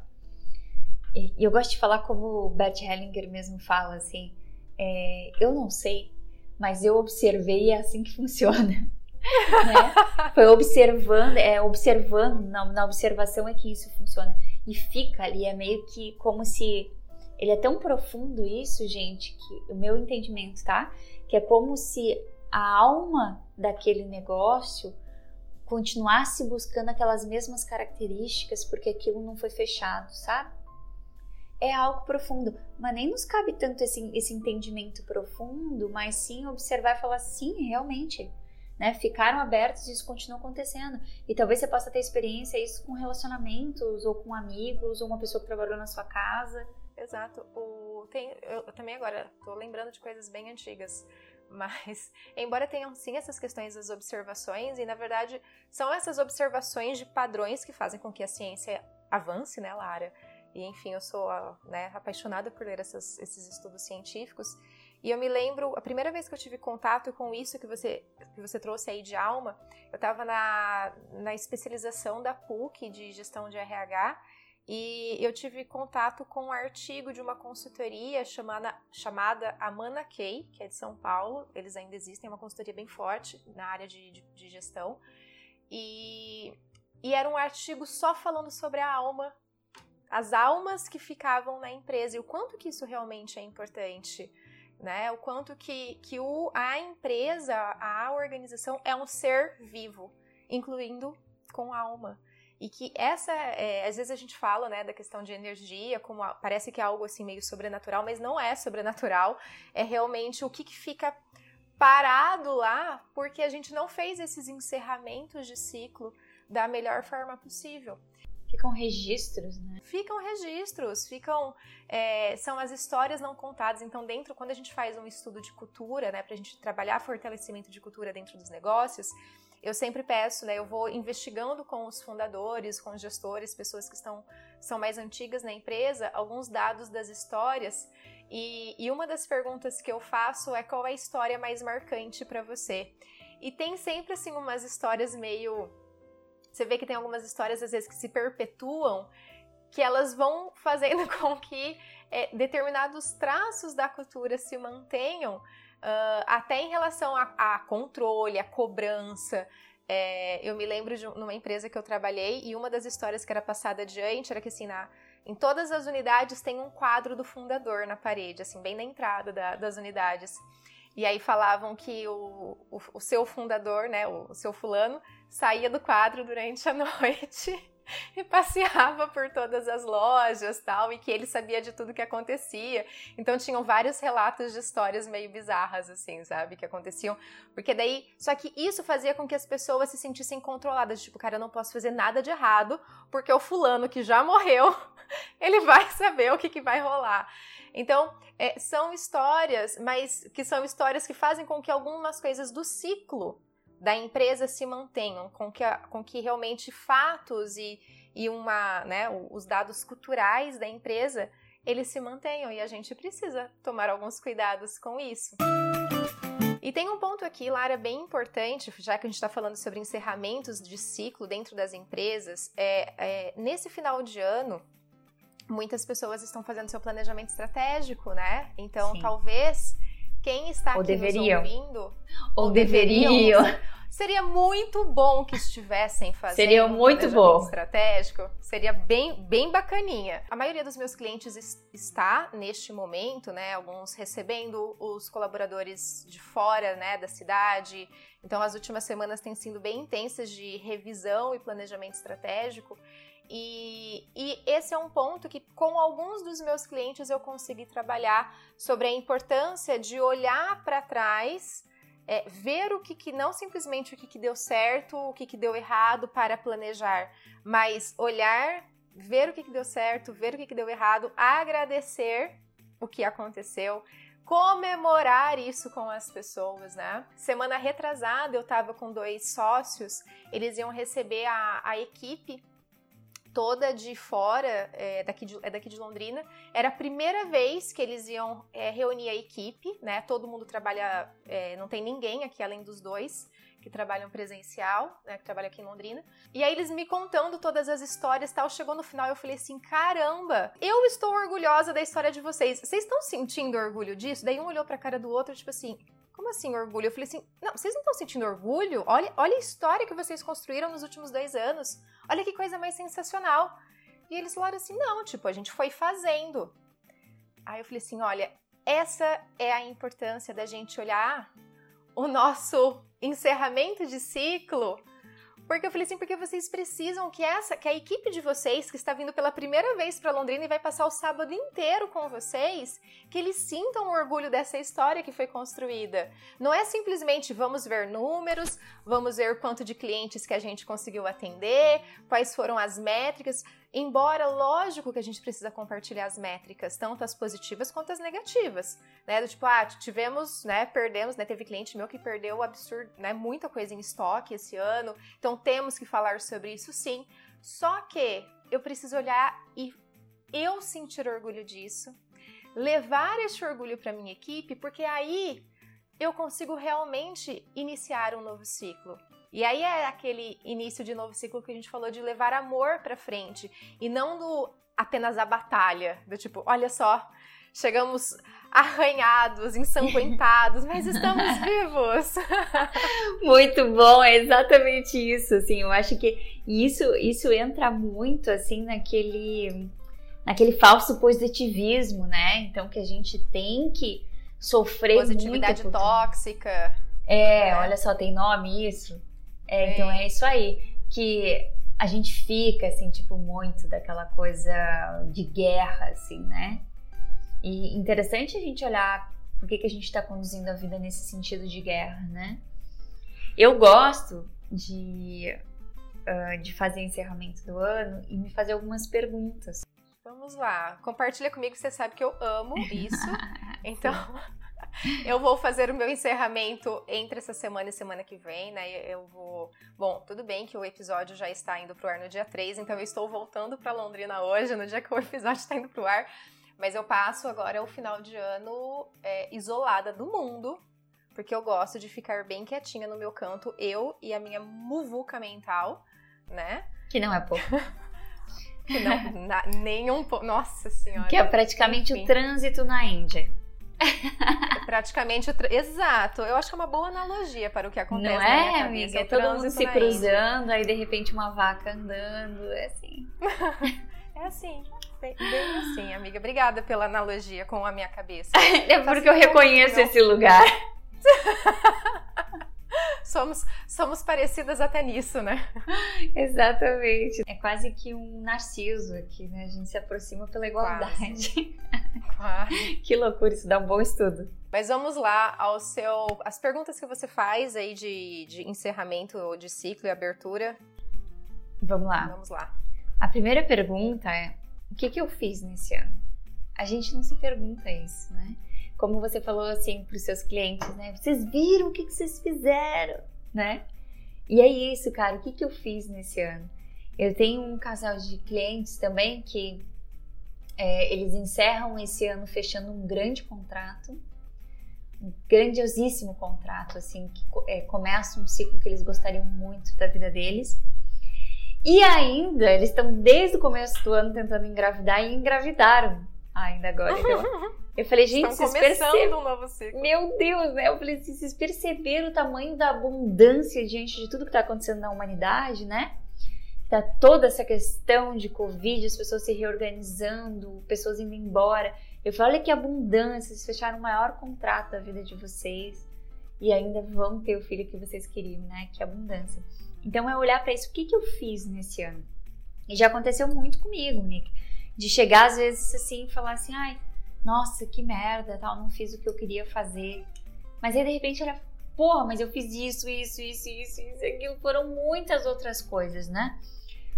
E, eu gosto de falar como o Bert Hellinger mesmo fala, assim, é, eu não sei, mas eu observei e é assim que funciona. né? Foi observando, é observando, na, na observação é que isso funciona. E fica ali, é meio que como se ele é tão profundo isso, gente, que o meu entendimento, tá? Que é como se a alma daquele negócio continuasse buscando aquelas mesmas características porque aquilo não foi fechado, sabe? É algo profundo, mas nem nos cabe tanto esse, esse entendimento profundo, mas sim observar e falar, sim, realmente, né? Ficaram abertos e isso continua acontecendo. E talvez você possa ter experiência isso com relacionamentos, ou com amigos, ou uma pessoa que trabalhou na sua casa. Exato. O, tem, eu, eu também agora tô lembrando de coisas bem antigas. Mas, embora tenham sim essas questões das observações, e na verdade são essas observações de padrões que fazem com que a ciência avance, né, Lara? E enfim, eu sou né, apaixonada por ler essas, esses estudos científicos. E eu me lembro, a primeira vez que eu tive contato com isso que você, que você trouxe aí de alma, eu estava na, na especialização da PUC de gestão de RH e eu tive contato com um artigo de uma consultoria chamada, chamada Amana Key, que é de São Paulo. Eles ainda existem, é uma consultoria bem forte na área de, de, de gestão. E, e era um artigo só falando sobre a alma, as almas que ficavam na empresa e o quanto que isso realmente é importante. Né? O quanto que, que o, a empresa, a organização é um ser vivo, incluindo com alma. E que essa, é, às vezes a gente fala, né, da questão de energia, como a, parece que é algo assim meio sobrenatural, mas não é sobrenatural, é realmente o que, que fica parado lá porque a gente não fez esses encerramentos de ciclo da melhor forma possível. Ficam registros, né? Ficam registros, ficam. É, são as histórias não contadas. Então, dentro, quando a gente faz um estudo de cultura, né, pra gente trabalhar fortalecimento de cultura dentro dos negócios, eu sempre peço, né, eu vou investigando com os fundadores, com os gestores, pessoas que estão são mais antigas na empresa, alguns dados das histórias. E, e uma das perguntas que eu faço é qual é a história mais marcante para você? E tem sempre assim umas histórias meio você vê que tem algumas histórias às vezes que se perpetuam, que elas vão fazendo com que é, determinados traços da cultura se mantenham Uh, até em relação a, a, controle, a cobrança. É, eu me lembro de uma empresa que eu trabalhei e uma das histórias que era passada adiante era que assim, na, em todas as unidades tem um quadro do fundador na parede, assim, bem na entrada da, das unidades. E aí falavam que o, o, o seu fundador, né, o, o seu fulano, saía do quadro durante a noite e passeava por todas as lojas tal, e que ele sabia de tudo que acontecia. Então tinham vários relatos de histórias meio bizarras, assim, sabe? Que aconteciam. Porque daí. Só que isso fazia com que as pessoas se sentissem controladas. Tipo, cara, eu não posso fazer nada de errado, porque o fulano que já morreu, ele vai saber o que, que vai rolar. Então, é, são histórias, mas que são histórias que fazem com que algumas coisas do ciclo da empresa se mantenham, com que, com que realmente fatos e, e uma, né, os dados culturais da empresa eles se mantenham e a gente precisa tomar alguns cuidados com isso. E tem um ponto aqui, Lara, bem importante, já que a gente está falando sobre encerramentos de ciclo dentro das empresas. É, é, nesse final de ano, muitas pessoas estão fazendo seu planejamento estratégico, né? Então, Sim. talvez quem está ou aqui deveriam. nos ouvindo ou, ou deveriam, seria muito bom que estivessem fazendo seria muito bom. estratégico. Seria bem bem bacaninha. A maioria dos meus clientes está neste momento né alguns recebendo os colaboradores de fora né da cidade. Então as últimas semanas têm sido bem intensas de revisão e planejamento estratégico e, e, esse é um ponto que, com alguns dos meus clientes, eu consegui trabalhar sobre a importância de olhar para trás, é, ver o que, que, não simplesmente o que, que deu certo, o que, que deu errado para planejar, mas olhar, ver o que, que deu certo, ver o que, que deu errado, agradecer o que aconteceu, comemorar isso com as pessoas, né? Semana retrasada eu estava com dois sócios, eles iam receber a, a equipe toda de fora, é, daqui de, é daqui de Londrina. Era a primeira vez que eles iam é, reunir a equipe, né? Todo mundo trabalha, é, não tem ninguém aqui além dos dois que trabalham presencial, né, que trabalham aqui em Londrina. E aí eles me contando todas as histórias tal, chegou no final eu falei assim, caramba, eu estou orgulhosa da história de vocês. Vocês estão sentindo orgulho disso? Daí um olhou pra cara do outro, tipo assim, como assim orgulho? Eu falei assim, não, vocês não estão sentindo orgulho? Olha, olha a história que vocês construíram nos últimos dois anos. Olha que coisa mais sensacional. E eles falaram assim, não, tipo, a gente foi fazendo. Aí eu falei assim, olha, essa é a importância da gente olhar o nosso encerramento de ciclo porque eu falei assim, porque vocês precisam que essa, que a equipe de vocês que está vindo pela primeira vez para Londrina e vai passar o sábado inteiro com vocês, que eles sintam o orgulho dessa história que foi construída. Não é simplesmente vamos ver números, vamos ver quanto de clientes que a gente conseguiu atender, quais foram as métricas. Embora, lógico que a gente precisa compartilhar as métricas, tanto as positivas quanto as negativas, né? Do tipo, ah, tivemos, né, perdemos, né, teve cliente meu que perdeu absurdo, né, muita coisa em estoque esse ano, então temos que falar sobre isso sim. Só que eu preciso olhar e eu sentir orgulho disso, levar esse orgulho para minha equipe, porque aí eu consigo realmente iniciar um novo ciclo. E aí é aquele início de novo ciclo que a gente falou de levar amor para frente e não do apenas a batalha, do tipo, olha só, chegamos arranhados, ensanguentados, mas estamos vivos. muito bom, é exatamente isso, assim, eu acho que isso isso entra muito assim naquele naquele falso positivismo, né? Então que a gente tem que sofrer positividade tóxica. É, é, olha só, tem nome isso. É, então é isso aí. Que a gente fica, assim, tipo, muito daquela coisa de guerra, assim, né? E interessante a gente olhar por que, que a gente está conduzindo a vida nesse sentido de guerra, né? Eu gosto de, uh, de fazer encerramento do ano e me fazer algumas perguntas. Vamos lá. Compartilha comigo, você sabe que eu amo isso. então, eu vou fazer o meu encerramento entre essa semana e semana que vem, né? Eu vou. Bom, tudo bem que o episódio já está indo pro ar no dia 3, então eu estou voltando para Londrina hoje, no dia que o episódio está indo pro ar. Mas eu passo agora o final de ano é, isolada do mundo, porque eu gosto de ficar bem quietinha no meu canto, eu e a minha muvuca né? Que não é pouco. que não, na, nenhum pouco. Nossa senhora. Que é praticamente Enfim. o trânsito na Índia. Praticamente, exato. Eu acho que é uma boa analogia para o que acontece Não é, amiga? É todo mundo se cruzando, aí de repente uma vaca andando, é assim. é assim. Bem, bem, assim, amiga. Obrigada pela analogia com a minha cabeça. é porque eu reconheço esse lugar. somos, somos parecidas até nisso, né? Exatamente. É quase que um narciso aqui, né? A gente se aproxima pela igualdade. Quase. que loucura, isso dá um bom estudo. Mas vamos lá ao seu. As perguntas que você faz aí de, de encerramento de ciclo e abertura. Vamos lá. Vamos lá. A primeira pergunta é: o que, que eu fiz nesse ano? A gente não se pergunta isso, né? Como você falou assim para os seus clientes, né? Vocês viram o que, que vocês fizeram, né? E é isso, cara. O que, que eu fiz nesse ano? Eu tenho um casal de clientes também que é, eles encerram esse ano fechando um grande contrato, um grandiosíssimo contrato, assim, que é, começa um ciclo que eles gostariam muito da vida deles. E ainda, eles estão desde o começo do ano tentando engravidar e engravidaram ainda agora. Então, eu falei, gente, Estão vocês perceberam. um novo ciclo. Meu Deus, né? Eu falei, vocês perceberam o tamanho da abundância diante de tudo que está acontecendo na humanidade, né? Tá toda essa questão de Covid, as pessoas se reorganizando, pessoas indo embora. Eu falei, olha que abundância, vocês fecharam o maior contrato da vida de vocês e ainda vão ter o filho que vocês queriam, né? Que abundância. Então é olhar para isso, o que, que eu fiz nesse ano? E já aconteceu muito comigo, Nick, de chegar às vezes assim e falar assim, ai, nossa, que merda, tal, não fiz o que eu queria fazer. Mas aí de repente era, porra, mas eu fiz isso, isso, isso, isso, isso, aquilo, foram muitas outras coisas, né?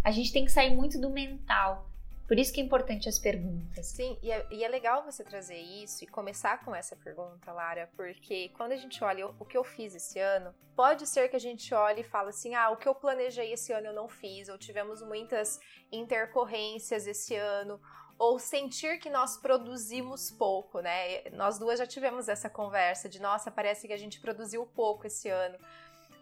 A gente tem que sair muito do mental por isso que é importante as perguntas. Sim, e é, e é, legal você trazer isso e começar com essa pergunta, Lara, porque quando a gente olha o que eu fiz esse ano, pode ser que a gente olhe e fale assim: ah, o que eu planejei esse ano eu não fiz, ou tivemos muitas intercorrências esse ano, ou sentir que nós produzimos pouco, né? Nós duas já tivemos essa conversa de nossa, parece que a gente produziu pouco esse ano,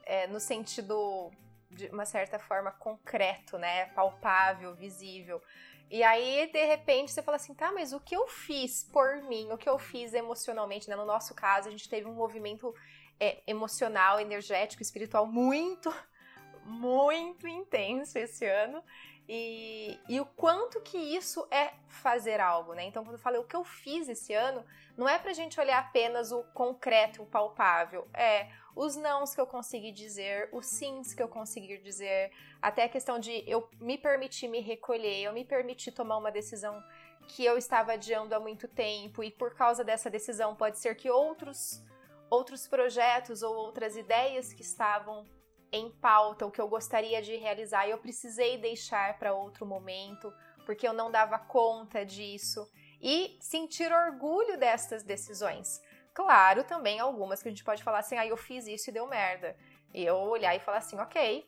é, no sentido de uma certa forma concreto, né? Palpável, visível. E aí, de repente, você fala assim, tá, mas o que eu fiz por mim, o que eu fiz emocionalmente, né? No nosso caso, a gente teve um movimento é, emocional, energético, espiritual muito, muito intenso esse ano. E, e, o quanto que isso é fazer algo, né? Então, quando eu falei o que eu fiz esse ano, não é pra gente olhar apenas o concreto, o palpável, é os nãos que eu consegui dizer, os sims que eu consegui dizer, até a questão de eu me permitir me recolher, eu me permitir tomar uma decisão que eu estava adiando há muito tempo e por causa dessa decisão pode ser que outros outros projetos ou outras ideias que estavam em pauta, o que eu gostaria de realizar, eu precisei deixar para outro momento, porque eu não dava conta disso e sentir orgulho destas decisões. Claro, também algumas que a gente pode falar assim, ah, eu fiz isso e deu merda. E eu olhar e falar assim, ok,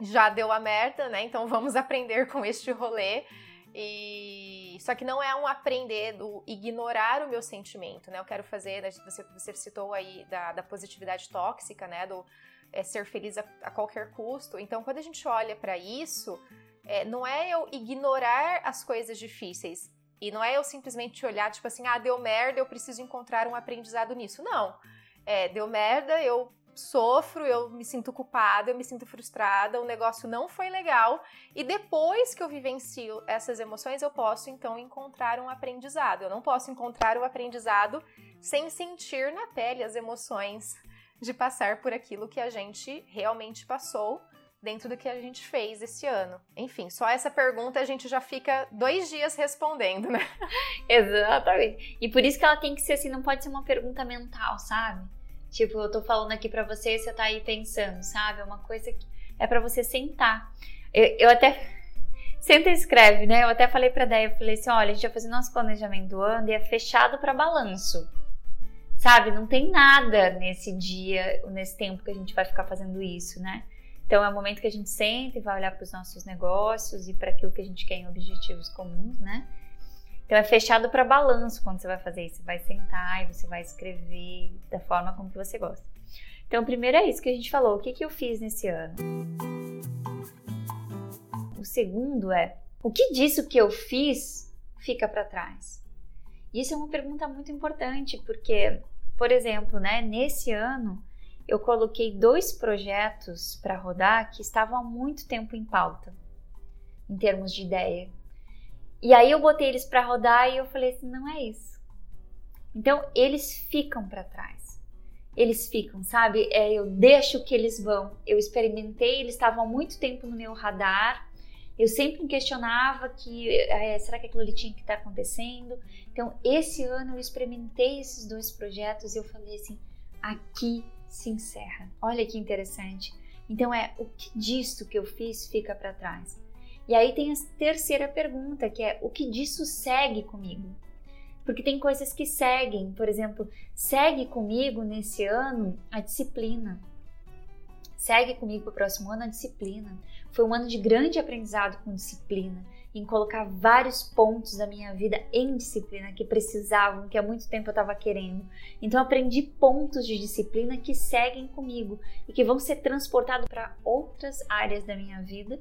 já deu a merda, né? Então vamos aprender com este rolê. E só que não é um aprender do ignorar o meu sentimento, né? Eu quero fazer, né, você, você citou aí da, da positividade tóxica, né? Do é, ser feliz a, a, qualquer custo. Então, quando a gente olha para isso, é, não é eu ignorar as coisas difíceis, e não é eu simplesmente olhar, tipo assim, ah, deu merda, eu preciso encontrar um aprendizado nisso. Não. É, deu merda, eu sofro, eu me sinto culpada, eu me sinto frustrada, o negócio não foi legal. E depois que eu vivencio essas emoções, eu posso então encontrar um aprendizado. Eu não posso encontrar o um aprendizado sem sentir na pele as emoções de passar por aquilo que a gente realmente passou dentro do que a gente fez esse ano. Enfim, só essa pergunta a gente já fica dois dias respondendo, né? Exatamente. E por isso que ela tem que ser assim, não pode ser uma pergunta mental, sabe? Tipo, eu tô falando aqui para você você tá aí pensando, sabe? É uma coisa que é para você sentar. Eu, eu, até. Senta e escreve, né? Eu até falei pra Déia, eu falei assim: olha, a gente vai fazer nosso planejamento do ano e é fechado para balanço. Sabe? Não tem nada nesse dia, nesse tempo que a gente vai ficar fazendo isso, né? Então é o momento que a gente senta e vai olhar para os nossos negócios e para aquilo que a gente quer em objetivos comuns, né? Então é fechado para balanço quando você vai fazer isso. Você vai sentar e você vai escrever da forma como que você gosta. Então, primeiro é isso que a gente falou. O que, que eu fiz nesse ano? O segundo é o que disso que eu fiz fica para trás? Isso é uma pergunta muito importante porque, por exemplo, né, nesse ano eu coloquei dois projetos para rodar que estavam há muito tempo em pauta, em termos de ideia. E aí eu botei eles para rodar e eu falei assim, não é isso. Então eles ficam para trás. eles ficam, sabe? É, eu deixo que eles vão. Eu experimentei, eles estavam há muito tempo no meu radar. Eu sempre me questionava que é, será que aquilo ali tinha que estar tá acontecendo? Então, esse ano eu experimentei esses dois projetos e eu falei assim: aqui se encerra. Olha que interessante. Então, é o que disso que eu fiz fica para trás. E aí tem a terceira pergunta, que é o que disso segue comigo? Porque tem coisas que seguem, por exemplo, segue comigo nesse ano a disciplina. Segue comigo para o próximo ano a disciplina. Foi um ano de grande aprendizado com disciplina, em colocar vários pontos da minha vida em disciplina que precisavam, que há muito tempo eu estava querendo. Então aprendi pontos de disciplina que seguem comigo e que vão ser transportados para outras áreas da minha vida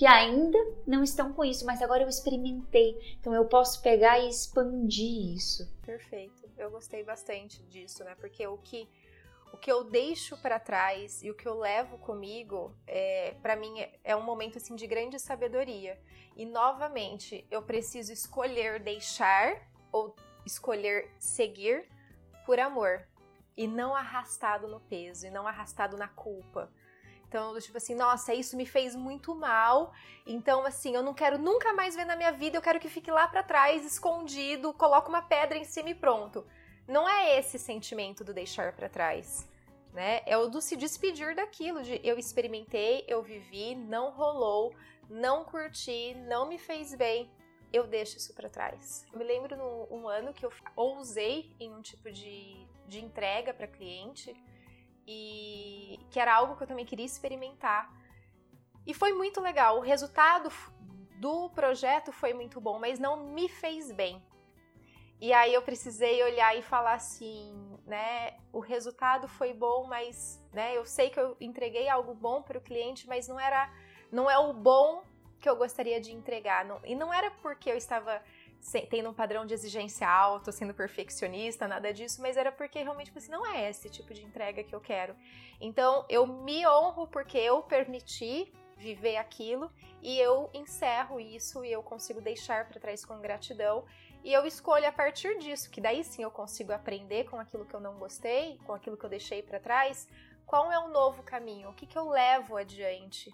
que ainda não estão com isso, mas agora eu experimentei, então eu posso pegar e expandir isso. Perfeito. Eu gostei bastante disso, né? Porque o que o que eu deixo para trás e o que eu levo comigo, é, para mim é, um momento assim de grande sabedoria. E novamente, eu preciso escolher deixar ou escolher seguir por amor e não arrastado no peso e não arrastado na culpa. Então, tipo assim, nossa, isso me fez muito mal. Então, assim, eu não quero nunca mais ver na minha vida, eu quero que fique lá para trás, escondido, coloco uma pedra em cima e pronto. Não é esse sentimento do deixar para trás, né? É o do se despedir daquilo, de eu experimentei, eu vivi, não rolou, não curti, não me fez bem, eu deixo isso para trás. Eu me lembro num um ano que eu ousei em um tipo de, de entrega para cliente e que era algo que eu também queria experimentar. E foi muito legal. O resultado do projeto foi muito bom, mas não me fez bem. E aí eu precisei olhar e falar assim, né? O resultado foi bom, mas, né? Eu sei que eu entreguei algo bom para o cliente, mas não era, não é o bom que eu gostaria de entregar. Não, e não era porque eu estava tendo um padrão de exigência alto, sendo perfeccionista, nada disso, mas era porque realmente tipo assim, não é esse tipo de entrega que eu quero. Então eu me honro porque eu permiti viver aquilo e eu encerro isso e eu consigo deixar para trás com gratidão e eu escolho a partir disso, que daí sim eu consigo aprender com aquilo que eu não gostei, com aquilo que eu deixei para trás, qual é o novo caminho, o que, que eu levo adiante,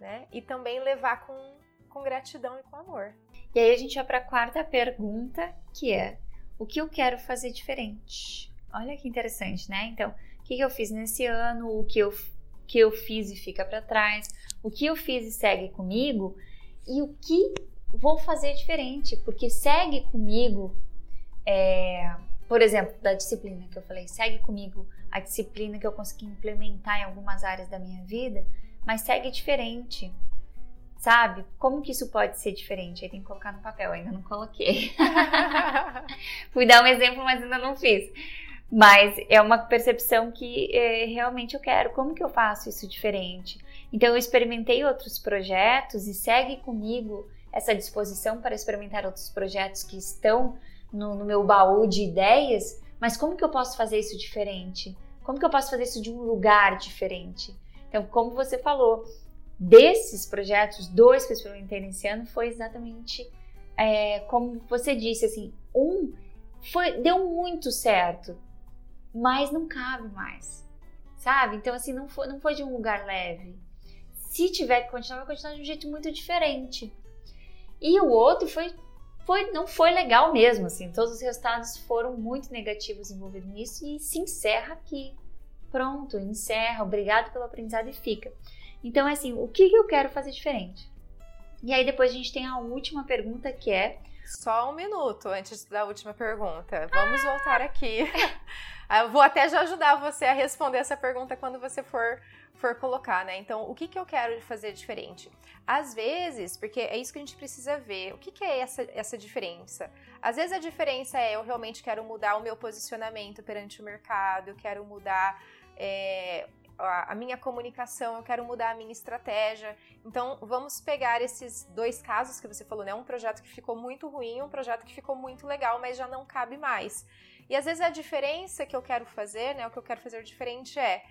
né? E também levar com, com gratidão e com amor. E aí a gente vai para a quarta pergunta, que é: o que eu quero fazer diferente? Olha que interessante, né? Então, o que eu fiz nesse ano, o que eu, que eu fiz e fica para trás, o que eu fiz e segue comigo, e o que vou fazer diferente, porque segue comigo, é, por exemplo, da disciplina que eu falei, segue comigo a disciplina que eu consegui implementar em algumas áreas da minha vida, mas segue diferente sabe? Como que isso pode ser diferente? Aí tem que colocar no papel, ainda não coloquei. Fui dar um exemplo, mas ainda não fiz. Mas é uma percepção que é, realmente eu quero. Como que eu faço isso diferente? Então eu experimentei outros projetos e segue comigo essa disposição para experimentar outros projetos que estão no, no meu baú de ideias. Mas como que eu posso fazer isso diferente? Como que eu posso fazer isso de um lugar diferente? Então, como você falou, desses projetos, dois que eu experimentei nesse ano, foi exatamente é, como você disse, assim, um foi, deu muito certo, mas não cabe mais, sabe? Então, assim, não foi, não foi de um lugar leve. Se tiver que continuar, vai continuar de um jeito muito diferente. E o outro foi, foi não foi legal mesmo, assim, todos os resultados foram muito negativos envolvidos nisso e se encerra aqui. Pronto, encerra, obrigado pelo aprendizado e fica. Então, é assim, o que eu quero fazer diferente? E aí depois a gente tem a última pergunta que é. Só um minuto antes da última pergunta. Vamos ah! voltar aqui. Eu vou até já ajudar você a responder essa pergunta quando você for, for colocar, né? Então, o que, que eu quero fazer diferente? Às vezes, porque é isso que a gente precisa ver, o que, que é essa, essa diferença? Às vezes a diferença é eu realmente quero mudar o meu posicionamento perante o mercado, eu quero mudar é, a, minha comunicação, eu quero mudar a minha estratégia. Então, vamos pegar esses dois casos que você falou, né? Um projeto que ficou muito ruim, um projeto que ficou muito legal, mas já não cabe mais. E às vezes a diferença que eu quero fazer, né? O que eu quero fazer diferente é,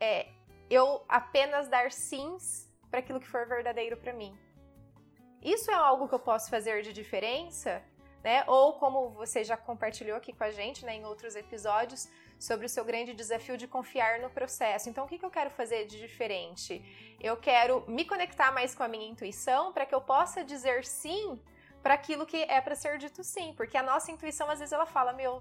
é eu apenas dar sims para aquilo que for verdadeiro para mim. Isso é algo que eu posso fazer de diferença, né? Ou como você já compartilhou aqui com a gente, né, em outros episódios, sobre o seu grande desafio de confiar no processo. Então, o que, que eu quero fazer de diferente? Eu quero me conectar mais com a minha intuição para que eu possa dizer sim para aquilo que é para ser dito sim, porque a nossa intuição às vezes ela fala, meu,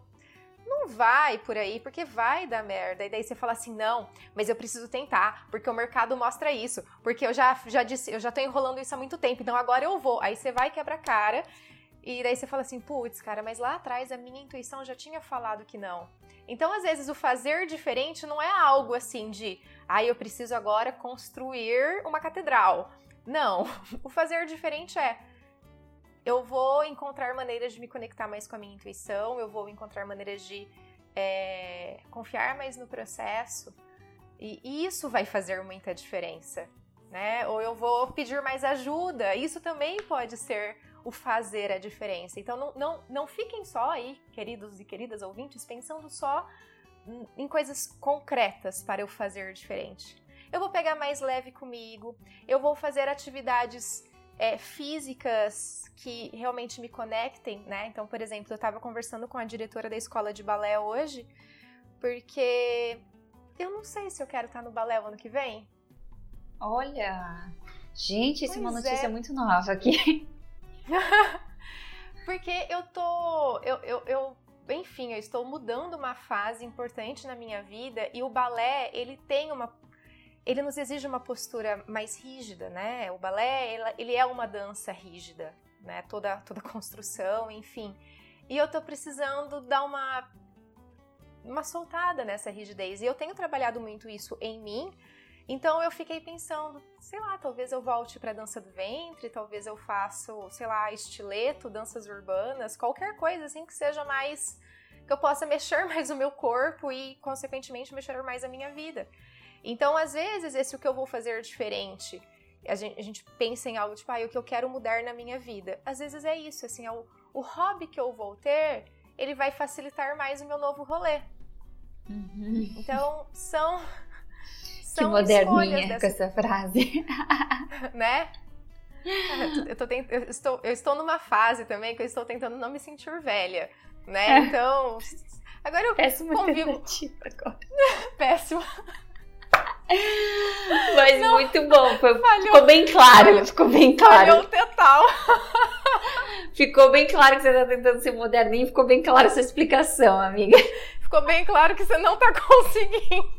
não vai por aí, porque vai dar merda. E daí você fala assim, não, mas eu preciso tentar, porque o mercado mostra isso, porque eu já, já disse, eu já tô enrolando isso há muito tempo, então agora eu vou. Aí você vai quebra a cara, e daí você fala assim, putz, cara, mas lá atrás a minha intuição já tinha falado que não. Então, às vezes, o fazer diferente não é algo assim de, ah, eu preciso agora construir uma catedral. Não, o fazer diferente é eu vou encontrar maneiras de me conectar mais com a minha intuição, eu vou encontrar maneiras de é, confiar mais no processo, e, e isso vai fazer muita diferença. Né? Ou eu vou pedir mais ajuda, isso também pode ser o fazer a diferença. Então não, não, não fiquem só aí, queridos e queridas ouvintes, pensando só em coisas concretas para eu fazer diferente. Eu vou pegar mais leve comigo, eu vou fazer atividades é, físicas que realmente me conectem, né? Então, por exemplo, eu estava conversando com a diretora da escola de balé hoje, porque eu não sei se eu quero estar no balé o ano que vem. Olha, gente, isso é uma notícia é. muito nova aqui. porque eu tô, eu, eu, eu, enfim, eu estou mudando uma fase importante na minha vida e o balé ele tem uma ele nos exige uma postura mais rígida, né? O balé, ele é uma dança rígida, né? Toda, toda construção, enfim. E eu tô precisando dar uma, uma soltada nessa rigidez. E eu tenho trabalhado muito isso em mim. Então eu fiquei pensando, sei lá, talvez eu volte para dança do ventre, talvez eu faça, sei lá, estileto, danças urbanas, qualquer coisa assim que seja mais que eu possa mexer mais o meu corpo e consequentemente mexer mais a minha vida. Então, às vezes, esse o que eu vou fazer diferente, a gente, a gente pensa em algo tipo, ah, o que eu quero mudar na minha vida. Às vezes é isso, assim, é o, o hobby que eu vou ter, ele vai facilitar mais o meu novo rolê. Uhum. Então, são. são que moderninha dessa... com essa frase. né? Eu, tô tent... eu, estou, eu estou numa fase também que eu estou tentando não me sentir velha, né? É. Então, agora eu Péssima convivo... agora. Péssima. Mas não, muito bom, foi, falhou, ficou bem claro, ficou bem claro. Falhou total. Ficou bem claro que você está tentando ser moderninho, ficou bem clara essa explicação, amiga. Ficou bem claro que você não está conseguindo.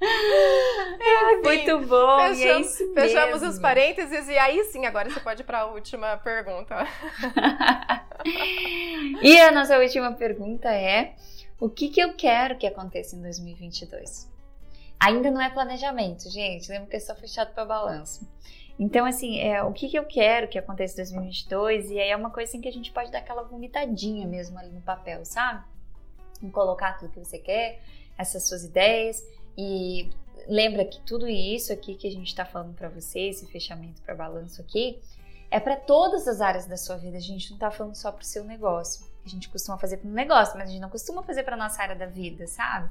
Enfim, muito bom, fechamos, é fechamos os parênteses e aí sim, agora você pode ir para a última pergunta. e a nossa última pergunta é: o que, que eu quero que aconteça em 2022? Ainda não é planejamento, gente. Lembra que é só fechado para balanço. Então, assim, é, o que, que eu quero que aconteça em 2022? E aí é uma coisa assim que a gente pode dar aquela vomitadinha mesmo ali no papel, sabe? Em colocar tudo que você quer, essas suas ideias. E lembra que tudo isso aqui que a gente está falando para você, esse fechamento para balanço aqui, é para todas as áreas da sua vida. A gente não está falando só para o seu negócio. A gente costuma fazer para um negócio, mas a gente não costuma fazer para nossa área da vida, sabe?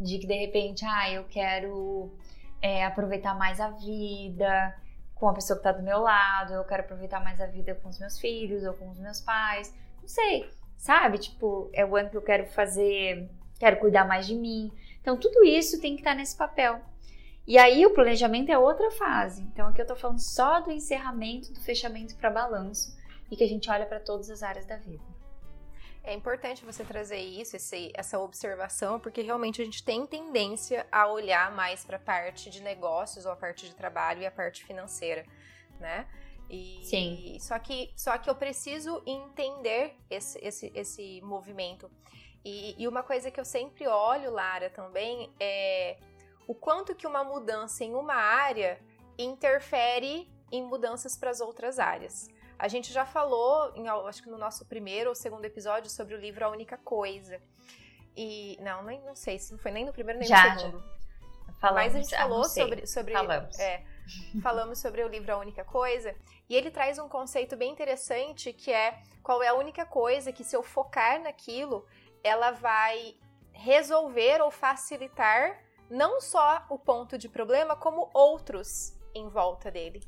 De que de repente, ah, eu quero é, aproveitar mais a vida com a pessoa que está do meu lado, eu quero aproveitar mais a vida com os meus filhos ou com os meus pais, não sei, sabe? Tipo, é o ano que eu quero fazer, quero cuidar mais de mim. Então, tudo isso tem que estar tá nesse papel. E aí, o planejamento é outra fase. Então, aqui eu tô falando só do encerramento, do fechamento para balanço e que a gente olha para todas as áreas da vida. É importante você trazer isso, esse, essa observação, porque realmente a gente tem tendência a olhar mais para a parte de negócios ou a parte de trabalho e a parte financeira, né? E, Sim. Só que, só que eu preciso entender esse, esse, esse movimento. E, e uma coisa que eu sempre olho, Lara, também é o quanto que uma mudança em uma área interfere em mudanças para as outras áreas. A gente já falou, em, acho que no nosso primeiro ou segundo episódio, sobre o livro A Única Coisa. E. Não, nem, não sei se não foi nem no primeiro nem já, no segundo. Já. Falamos, Mas a gente falou sobre. sobre falamos. É, falamos sobre o livro A Única Coisa. E ele traz um conceito bem interessante que é qual é a única coisa que, se eu focar naquilo, ela vai resolver ou facilitar não só o ponto de problema, como outros em volta dele.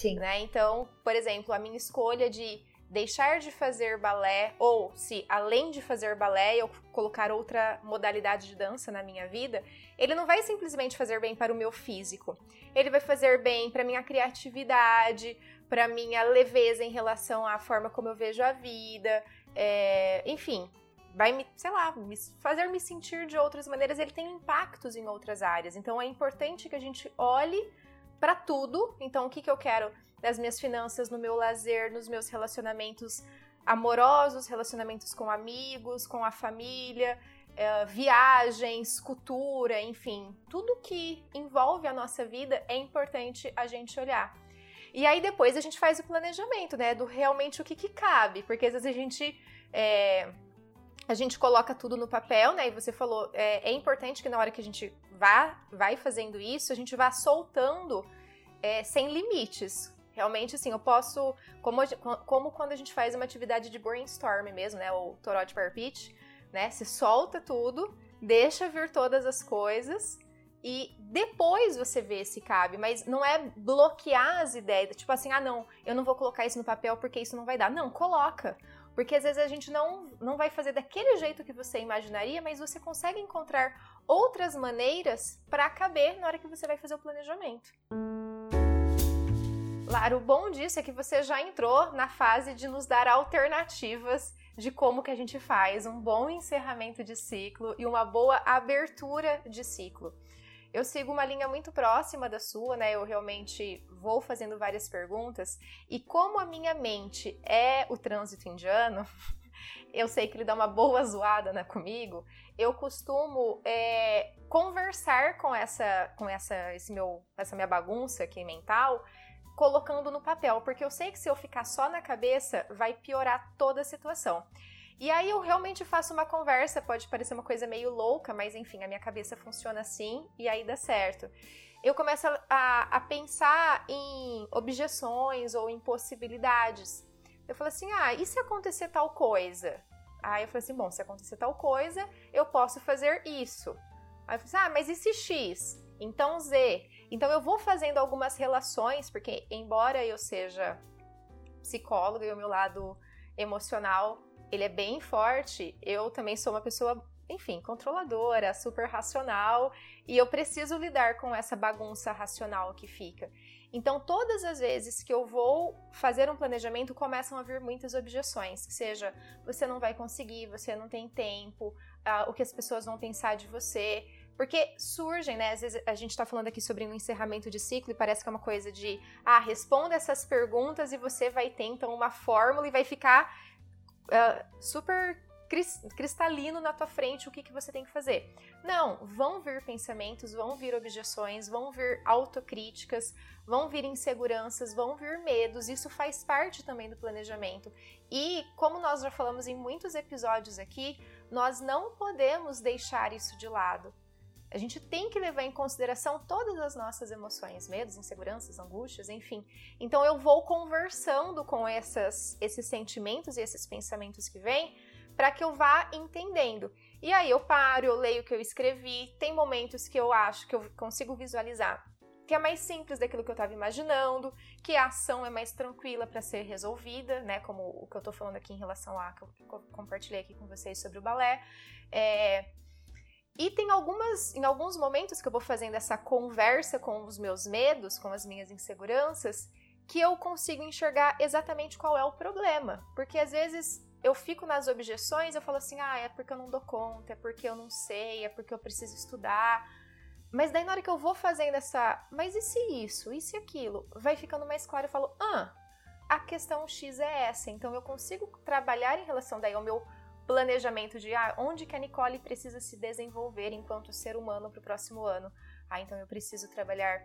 Sim. Né? Então, por exemplo, a minha escolha de deixar de fazer balé ou se além de fazer balé eu colocar outra modalidade de dança na minha vida, ele não vai simplesmente fazer bem para o meu físico. Ele vai fazer bem para minha criatividade, para minha leveza em relação à forma como eu vejo a vida, é, enfim, vai me, sei lá, me fazer me sentir de outras maneiras. Ele tem impactos em outras áreas. Então é importante que a gente olhe para tudo. Então, o que, que eu quero das minhas finanças, no meu lazer, nos meus relacionamentos amorosos, relacionamentos com amigos, com a família, é, viagens, cultura, enfim, tudo que envolve a nossa vida é importante a gente olhar. E aí depois a gente faz o planejamento, né, do realmente o que, que cabe, porque às vezes a gente é, a gente coloca tudo no papel, né? E você falou, é, é importante que na hora que a gente vá, vai fazendo isso, a gente vá soltando é, sem limites. Realmente, assim, eu posso. Como, como quando a gente faz uma atividade de brainstorm mesmo, né? O Toró de Parpit, né? Você solta tudo, deixa vir todas as coisas e depois você vê se cabe, mas não é bloquear as ideias, tipo assim, ah, não, eu não vou colocar isso no papel porque isso não vai dar. Não, coloca. Porque às vezes a gente não, não vai fazer daquele jeito que você imaginaria, mas você consegue encontrar outras maneiras para caber na hora que você vai fazer o planejamento. Lara, o bom disso é que você já entrou na fase de nos dar alternativas de como que a gente faz um bom encerramento de ciclo e uma boa abertura de ciclo. Eu sigo uma linha muito próxima da sua, né? Eu realmente vou fazendo várias perguntas e como a minha mente é o trânsito indiano, eu sei que ele dá uma boa zoada né, comigo. Eu costumo é, conversar com essa, com essa, esse meu, essa minha bagunça aqui mental, colocando no papel, porque eu sei que se eu ficar só na cabeça, vai piorar toda a situação. E aí eu realmente faço uma conversa, pode parecer uma coisa meio louca, mas enfim, a minha cabeça funciona assim e aí dá certo. Eu começo a, a pensar em objeções ou impossibilidades. Eu falo assim: ah, e se acontecer tal coisa? Aí eu falei assim: bom, se acontecer tal coisa, eu posso fazer isso. Aí eu falei assim: ah, mas e se X? Então Z. Então eu vou fazendo algumas relações, porque embora eu seja psicóloga e o meu lado emocional ele é bem forte, eu também sou uma pessoa, enfim, controladora, super racional, e eu preciso lidar com essa bagunça racional que fica. Então, todas as vezes que eu vou fazer um planejamento, começam a vir muitas objeções, seja você não vai conseguir, você não tem tempo, uh, o que as pessoas vão pensar de você, porque surgem, né? Às vezes a gente está falando aqui sobre um encerramento de ciclo e parece que é uma coisa de, ah, responda essas perguntas e você vai ter então uma fórmula e vai ficar uh, super cristalino na tua frente o que, que você tem que fazer. Não, vão vir pensamentos, vão vir objeções, vão vir autocríticas, vão vir inseguranças, vão vir medos. Isso faz parte também do planejamento. E como nós já falamos em muitos episódios aqui, nós não podemos deixar isso de lado. A gente tem que levar em consideração todas as nossas emoções, medos, inseguranças, angústias, enfim. Então eu vou conversando com essas, esses sentimentos e esses pensamentos que vêm para que eu vá entendendo. E aí eu paro, eu leio o que eu escrevi. Tem momentos que eu acho que eu consigo visualizar que é mais simples daquilo que eu estava imaginando, que a ação é mais tranquila para ser resolvida, né? Como o que eu estou falando aqui em relação a que eu compartilhei aqui com vocês sobre o balé. É, e tem algumas, em alguns momentos que eu vou fazendo essa conversa com os meus medos, com as minhas inseguranças, que eu consigo enxergar exatamente qual é o problema. Porque às vezes eu fico nas objeções, eu falo assim: "Ah, é porque eu não dou conta, é porque eu não sei, é porque eu preciso estudar". Mas daí na hora que eu vou fazendo essa, mas e se isso? E se aquilo? Vai ficando mais claro, eu falo: "Ah, a questão X é essa". Então eu consigo trabalhar em relação daí ao meu planejamento de ah, onde que a Nicole precisa se desenvolver enquanto ser humano para o próximo ano. Ah, então eu preciso trabalhar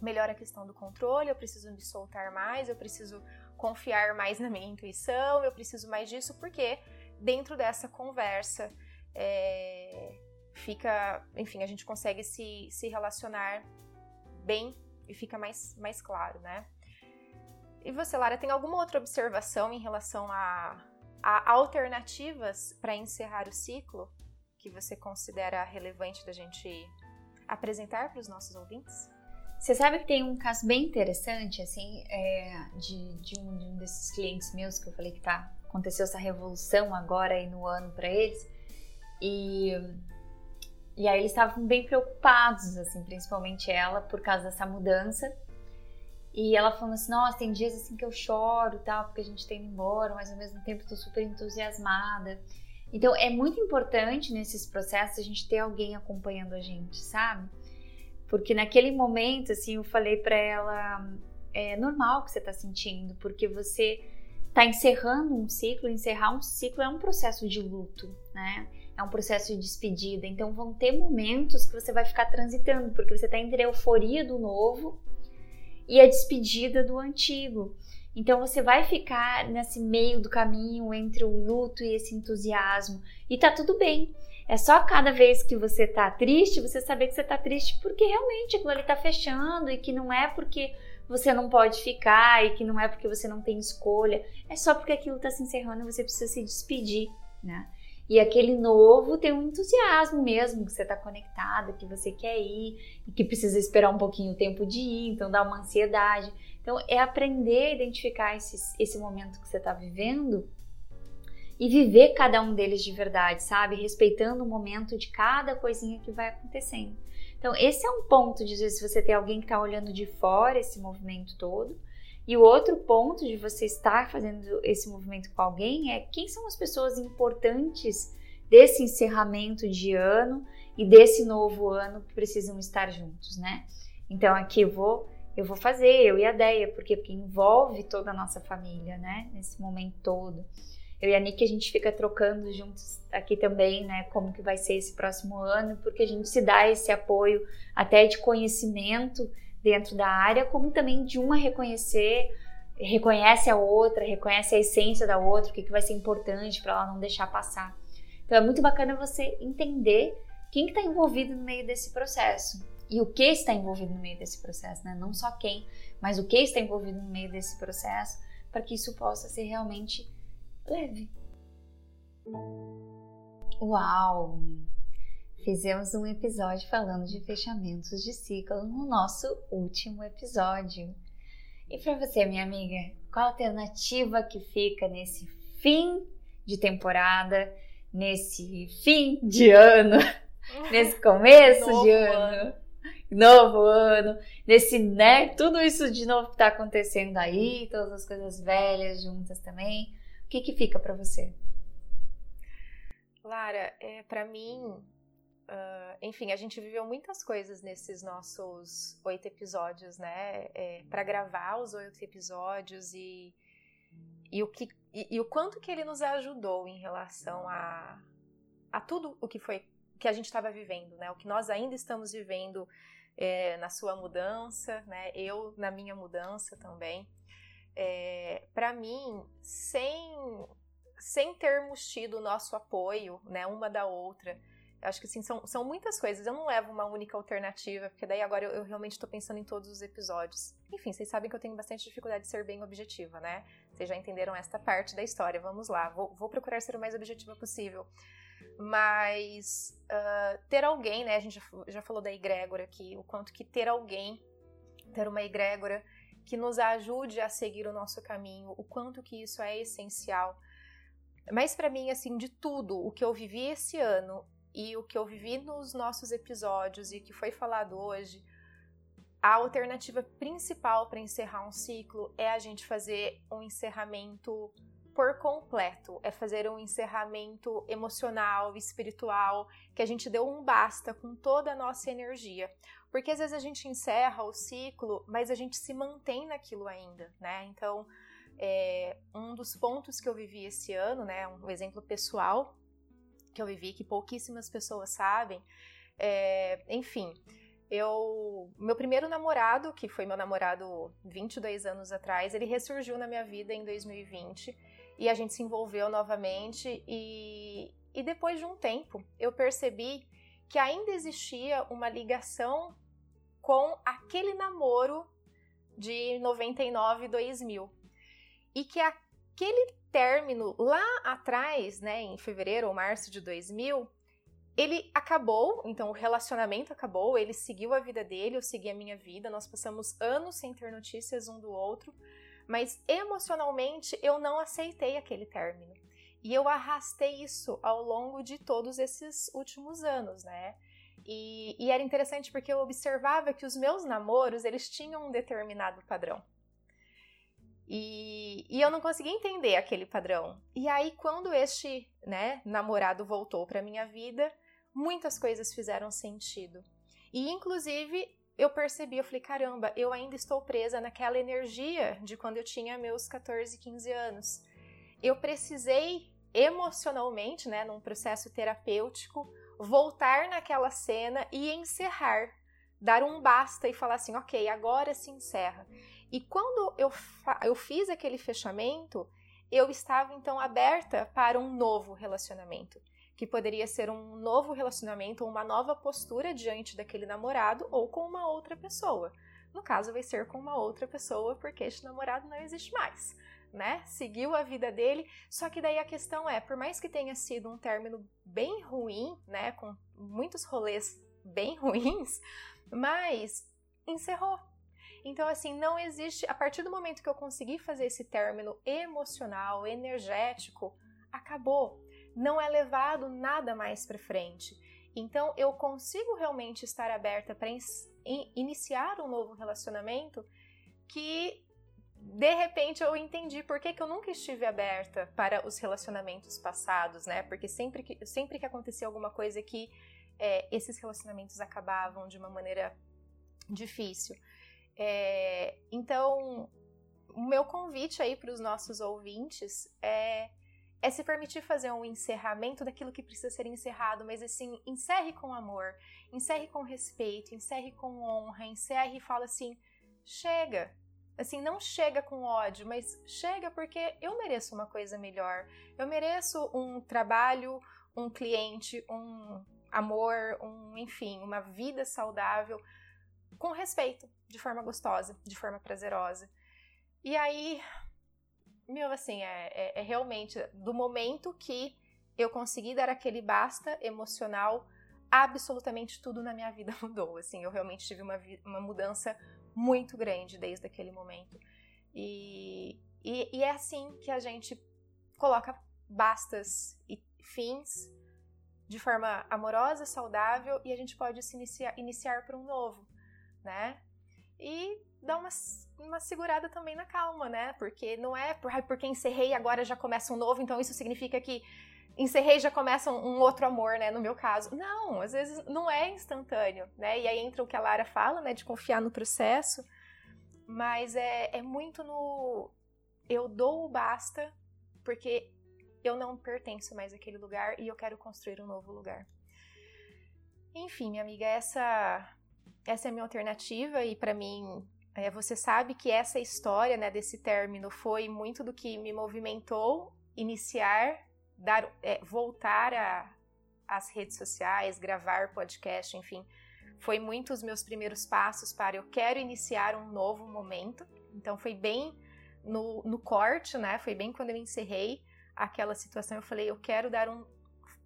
melhor a questão do controle, eu preciso me soltar mais, eu preciso confiar mais na minha intuição, eu preciso mais disso, porque dentro dessa conversa é, fica, enfim, a gente consegue se, se relacionar bem e fica mais, mais claro, né? E você, Lara, tem alguma outra observação em relação a, Há alternativas para encerrar o ciclo que você considera relevante da gente apresentar para os nossos ouvintes? Você sabe que tem um caso bem interessante, assim, é, de, de, um, de, um, desses clientes meus que eu falei que tá, aconteceu essa revolução agora aí no ano para eles. E, e aí eles estavam bem preocupados, assim, principalmente ela, por causa dessa mudança. E ela falando assim, nossa, tem dias assim que eu choro tal, porque a gente tem ido embora, mas ao mesmo tempo tô super entusiasmada. Então é muito importante nesses processos a gente ter alguém acompanhando a gente, sabe? Porque naquele momento, assim, eu falei para ela, é normal que você tá sentindo, porque você tá encerrando um ciclo, encerrar um ciclo é um processo de luto, né? É um processo de despedida. Então vão ter momentos que você vai ficar transitando, porque você tá entre a euforia do novo e a despedida do antigo. Então você vai ficar nesse meio do caminho entre o luto e esse entusiasmo e tá tudo bem. É só cada vez que você tá triste, você saber que você tá triste porque realmente aquilo ali tá fechando e que não é porque você não pode ficar e que não é porque você não tem escolha, é só porque aquilo tá se encerrando e você precisa se despedir, né? E aquele novo tem um entusiasmo mesmo, que você está conectada, que você quer ir, e que precisa esperar um pouquinho o tempo de ir, então dá uma ansiedade. Então é aprender a identificar esse, esse momento que você está vivendo e viver cada um deles de verdade, sabe? Respeitando o momento de cada coisinha que vai acontecendo. Então, esse é um ponto de às vezes você ter alguém que está olhando de fora esse movimento todo e o outro ponto de você estar fazendo esse movimento com alguém é quem são as pessoas importantes desse encerramento de ano e desse novo ano que precisam estar juntos, né? Então aqui eu vou eu vou fazer, eu e a Deia, porque, porque envolve toda a nossa família, né? Nesse momento todo. Eu e a Nick, a gente fica trocando juntos aqui também, né? Como que vai ser esse próximo ano, porque a gente se dá esse apoio até de conhecimento dentro da área, como também de uma reconhecer, reconhece a outra, reconhece a essência da outra, o que, que vai ser importante para ela não deixar passar. Então é muito bacana você entender quem está envolvido no meio desse processo e o que está envolvido no meio desse processo, né? Não só quem, mas o que está envolvido no meio desse processo, para que isso possa ser realmente leve. Uau! Fizemos um episódio falando de fechamentos de ciclo no nosso último episódio. E para você, minha amiga, qual a alternativa que fica nesse fim de temporada, nesse fim de ano, nesse começo de ano, ano, novo ano, nesse, né, tudo isso de novo que tá acontecendo aí, todas as coisas velhas juntas também. Que que fica para você? Lara, é, para mim, Uh, enfim, a gente viveu muitas coisas nesses nossos oito episódios, né? É, para gravar os oito episódios e, e, o que, e, e, o quanto que ele nos ajudou em relação a, a tudo o que foi que a gente estava vivendo, né? O que nós ainda estamos vivendo é, na sua mudança, né? Eu na minha mudança também. Para mim, sem sem termos tido nosso apoio, né? Uma da outra acho que assim, são, são muitas coisas. Eu não levo uma única alternativa, porque daí agora eu, eu realmente estou pensando em todos os episódios. Enfim, vocês sabem que eu tenho bastante dificuldade de ser bem objetiva, né? Vocês já entenderam esta parte da história. Vamos lá, vou, vou procurar ser o mais objetiva possível. Mas uh, ter alguém, né? A gente já, já falou da egrégora aqui, o quanto que ter alguém, ter uma egrégora que nos ajude a seguir o nosso caminho, o quanto que isso é essencial. Mas para mim, assim, de tudo o que eu vivi esse ano e o que eu vivi nos nossos episódios e que foi falado hoje, a alternativa principal para encerrar um ciclo é a gente fazer um encerramento por completo, é fazer um encerramento emocional, espiritual, que a gente deu um basta com toda a nossa energia. Porque às vezes a gente encerra o ciclo, mas a gente se mantém naquilo ainda, né? Então, é, um dos pontos que eu vivi esse ano, né, um exemplo pessoal, que eu vivi, que pouquíssimas pessoas sabem. É, enfim, eu. Meu primeiro namorado, que foi meu namorado 22 anos atrás, ele ressurgiu na minha vida em 2020 e a gente se envolveu novamente. E, e depois de um tempo, eu percebi que ainda existia uma ligação com aquele namoro de 99 2000 e que aquele término lá atrás, né, em fevereiro ou março de 2000, ele acabou, então o relacionamento acabou, ele seguiu a vida dele, eu segui a minha vida, nós passamos anos sem ter notícias um do outro, mas emocionalmente eu não aceitei aquele término. E eu arrastei isso ao longo de todos esses últimos anos, né? E, e, era interessante porque eu observava que os meus namoros, eles tinham um determinado padrão. E, e eu não conseguia entender aquele padrão. E aí, quando este né, namorado voltou para minha vida, muitas coisas fizeram sentido. E inclusive eu percebi, eu falei, caramba, eu ainda estou presa naquela energia de quando eu tinha meus 14, 15 anos. Eu precisei emocionalmente, né, num processo terapêutico, voltar naquela cena e encerrar, dar um basta e falar assim, ok, agora se encerra. E quando eu, eu fiz aquele fechamento, eu estava então aberta para um novo relacionamento que poderia ser um novo relacionamento ou uma nova postura diante daquele namorado ou com uma outra pessoa. No caso, vai ser com uma outra pessoa, porque este namorado não existe mais, né? Seguiu a vida dele, só que daí a questão é, por mais que tenha sido um término bem ruim, né, com muitos rolês bem ruins, mas encerrou. Então, assim, não existe. A partir do momento que eu consegui fazer esse término emocional, energético, acabou não é levado nada mais para frente. Então eu consigo realmente estar aberta para in iniciar um novo relacionamento que de repente eu entendi por que, que eu nunca estive aberta para os relacionamentos passados, né? Porque sempre que, sempre que acontecia alguma coisa que é, esses relacionamentos acabavam de uma maneira difícil. É, então, o meu convite aí para os nossos ouvintes é é se permitir fazer um encerramento daquilo que precisa ser encerrado, mas assim, encerre com amor, encerre com respeito, encerre com honra, encerre e fala assim: chega. Assim, não chega com ódio, mas chega porque eu mereço uma coisa melhor. Eu mereço um trabalho, um cliente, um amor, um, enfim, uma vida saudável com respeito, de forma gostosa, de forma prazerosa. E aí, meu, assim, é, é, é realmente do momento que eu consegui dar aquele basta emocional, absolutamente tudo na minha vida mudou. Assim, eu realmente tive uma, uma mudança muito grande desde aquele momento. E, e, e, é assim que a gente coloca bastas e fins de forma amorosa, saudável, e a gente pode se iniciar, iniciar para um novo, né? E dar uma, uma segurada também na calma, né? Porque não é por, porque encerrei agora já começa um novo, então isso significa que encerrei já começa um, um, outro amor, né? No meu caso. Não, às vezes não é instantâneo, né? E aí entra o que a Lara fala, né? De confiar no processo. Mas é, é muito no. Eu dou o basta, porque eu não pertenço mais àquele lugar e eu quero construir um novo lugar. Enfim, minha amiga, essa essa é a minha alternativa e para mim é, você sabe que essa história né, desse término foi muito do que me movimentou iniciar, dar, é, voltar às redes sociais, gravar podcast, enfim. Foi muito os meus primeiros passos para eu quero iniciar um novo momento. Então foi bem no, no corte, né? Foi bem quando eu encerrei aquela situação. Eu falei, eu quero dar um.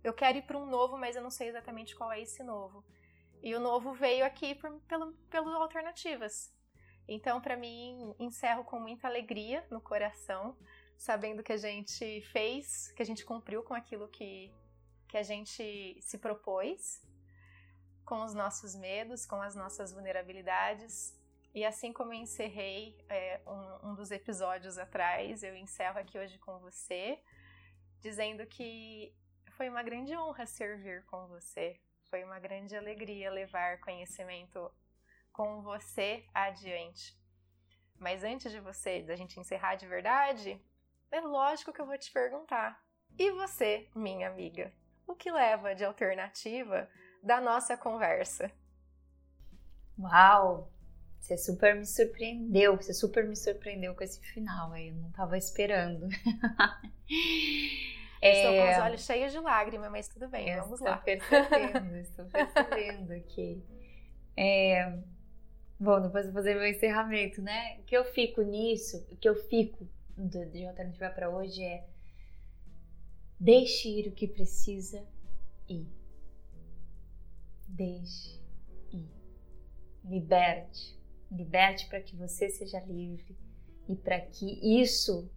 Eu quero ir para um novo, mas eu não sei exatamente qual é esse novo. E o novo veio aqui por, pelo, alternativas. Então, para mim, encerro com muita alegria no coração, sabendo que a gente fez, que a gente cumpriu com aquilo que, que a gente se propôs, com os nossos medos, com as nossas vulnerabilidades. E assim como eu encerrei é, um, um dos episódios atrás, eu encerro aqui hoje com você, dizendo que foi uma grande honra servir com você, foi uma grande alegria levar conhecimento com você adiante. Mas antes de você, da gente encerrar de verdade, é lógico que eu vou te perguntar. E você, minha amiga? O que leva de alternativa da nossa conversa? Uau! Você super me surpreendeu, você super me surpreendeu com esse final aí, eu não estava esperando. Estou com os é. olhos cheios de lágrimas, mas tudo bem, vamos estou lá. Percebendo, estou percebendo aqui. É, Bom, depois vou fazer meu encerramento, né? O que eu fico nisso, o que eu fico de, de alternativa para hoje é deixe ir o que precisa ir. Deixe ir. Liberte. Liberte para que você seja livre e para que isso,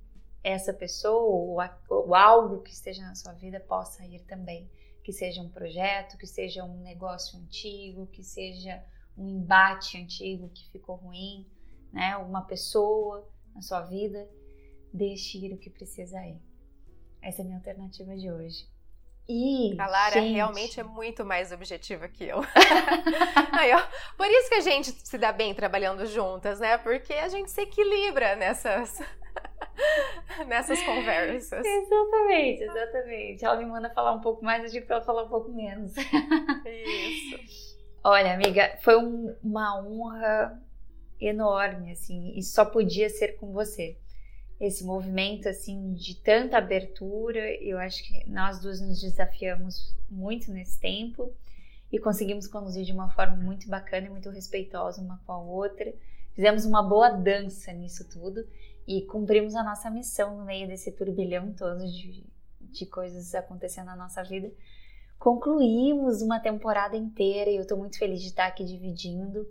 essa pessoa ou, ou algo que esteja na sua vida possa ir também. Que seja um projeto, que seja um negócio antigo, que seja um embate antigo que ficou ruim, né? Uma pessoa na sua vida, deixe ir o que precisa ir. Essa é a minha alternativa de hoje. E, a Lara gente... realmente é muito mais objetiva que eu. Aí, ó, por isso que a gente se dá bem trabalhando juntas, né? Porque a gente se equilibra nessas nessas conversas. Exatamente, exatamente. Ela me manda falar um pouco mais, eu digo que ela falar um pouco menos. Isso. Olha, amiga, foi um, uma honra enorme, assim, e só podia ser com você. Esse movimento, assim, de tanta abertura, eu acho que nós duas nos desafiamos muito nesse tempo e conseguimos conduzir de uma forma muito bacana e muito respeitosa uma com a outra. Fizemos uma boa dança nisso tudo e cumprimos a nossa missão no meio desse turbilhão todo de, de coisas acontecendo na nossa vida. Concluímos uma temporada inteira e eu estou muito feliz de estar aqui dividindo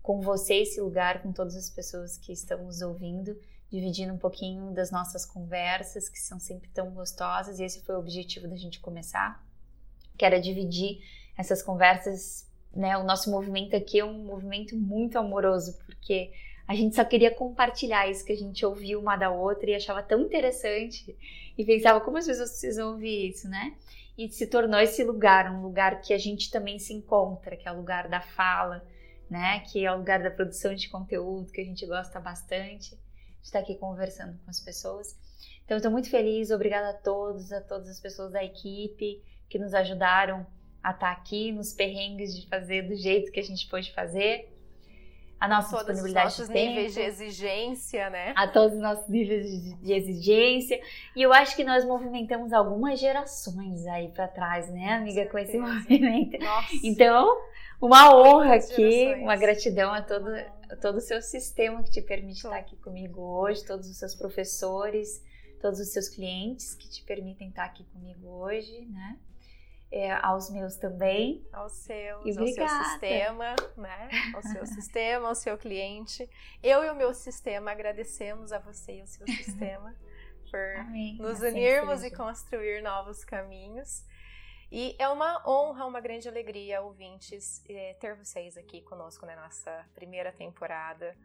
com você esse lugar, com todas as pessoas que estão nos ouvindo, dividindo um pouquinho das nossas conversas, que são sempre tão gostosas, e esse foi o objetivo da gente começar, que era dividir essas conversas, né? O nosso movimento aqui é um movimento muito amoroso, porque a gente só queria compartilhar isso que a gente ouviu uma da outra e achava tão interessante e pensava como as pessoas precisam ouvir isso, né? E se tornou esse lugar, um lugar que a gente também se encontra, que é o lugar da fala, né? Que é o lugar da produção de conteúdo, que a gente gosta bastante de estar aqui conversando com as pessoas. Então, estou muito feliz, obrigada a todos, a todas as pessoas da equipe que nos ajudaram a estar aqui nos perrengues de fazer do jeito que a gente pôde fazer. A nossa todos disponibilidade os nossos de tempo, níveis de exigência, né? A todos os nossos níveis de, exigência. E eu acho que nós movimentamos algumas gerações aí para trás, né, amiga, com esse movimento. Nossa. Então, uma honra aqui, uma gratidão a todo, a todo o seu sistema que te permite estar aqui comigo hoje, todos os seus professores, todos os seus clientes que te permitem estar aqui comigo hoje, né? É, aos meus também. Aos seus, ao seu sistema, né? Ao seu sistema, ao seu cliente. Eu e o meu sistema agradecemos a você e ao seu sistema por Amém. nos assim unirmos seja. e construir novos caminhos. E é uma honra, uma grande alegria, ouvintes, é, ter vocês aqui conosco na nossa primeira temporada.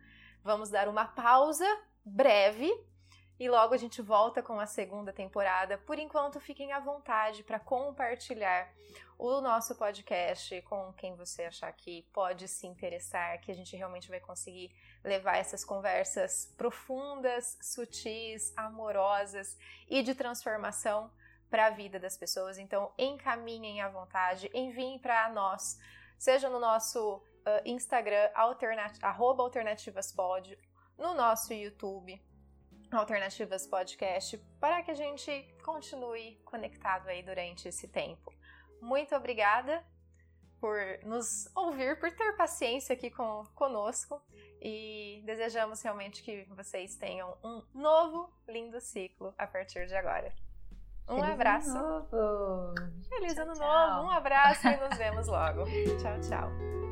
Vamos dar uma pausa breve e logo a gente volta com a segunda temporada. Por enquanto, fiquem à vontade para compartilhar o nosso podcast com quem você achar que pode se interessar, que a gente realmente vai conseguir levar essas conversas profundas, sutis, amorosas e de transformação para a vida das pessoas. Então, encaminhem à vontade, enviem para nós, seja no nosso uh, Instagram, alternat alternativaspod, no nosso YouTube, Alternativas Podcast, para que a gente continue conectado aí durante esse tempo. Muito obrigada por nos ouvir, por ter paciência aqui com, conosco e desejamos realmente que vocês tenham um novo, lindo ciclo a partir de agora. Um Feliz abraço. Ano novo. Feliz tchau, ano tchau. novo. Um abraço e nos vemos logo. tchau, tchau.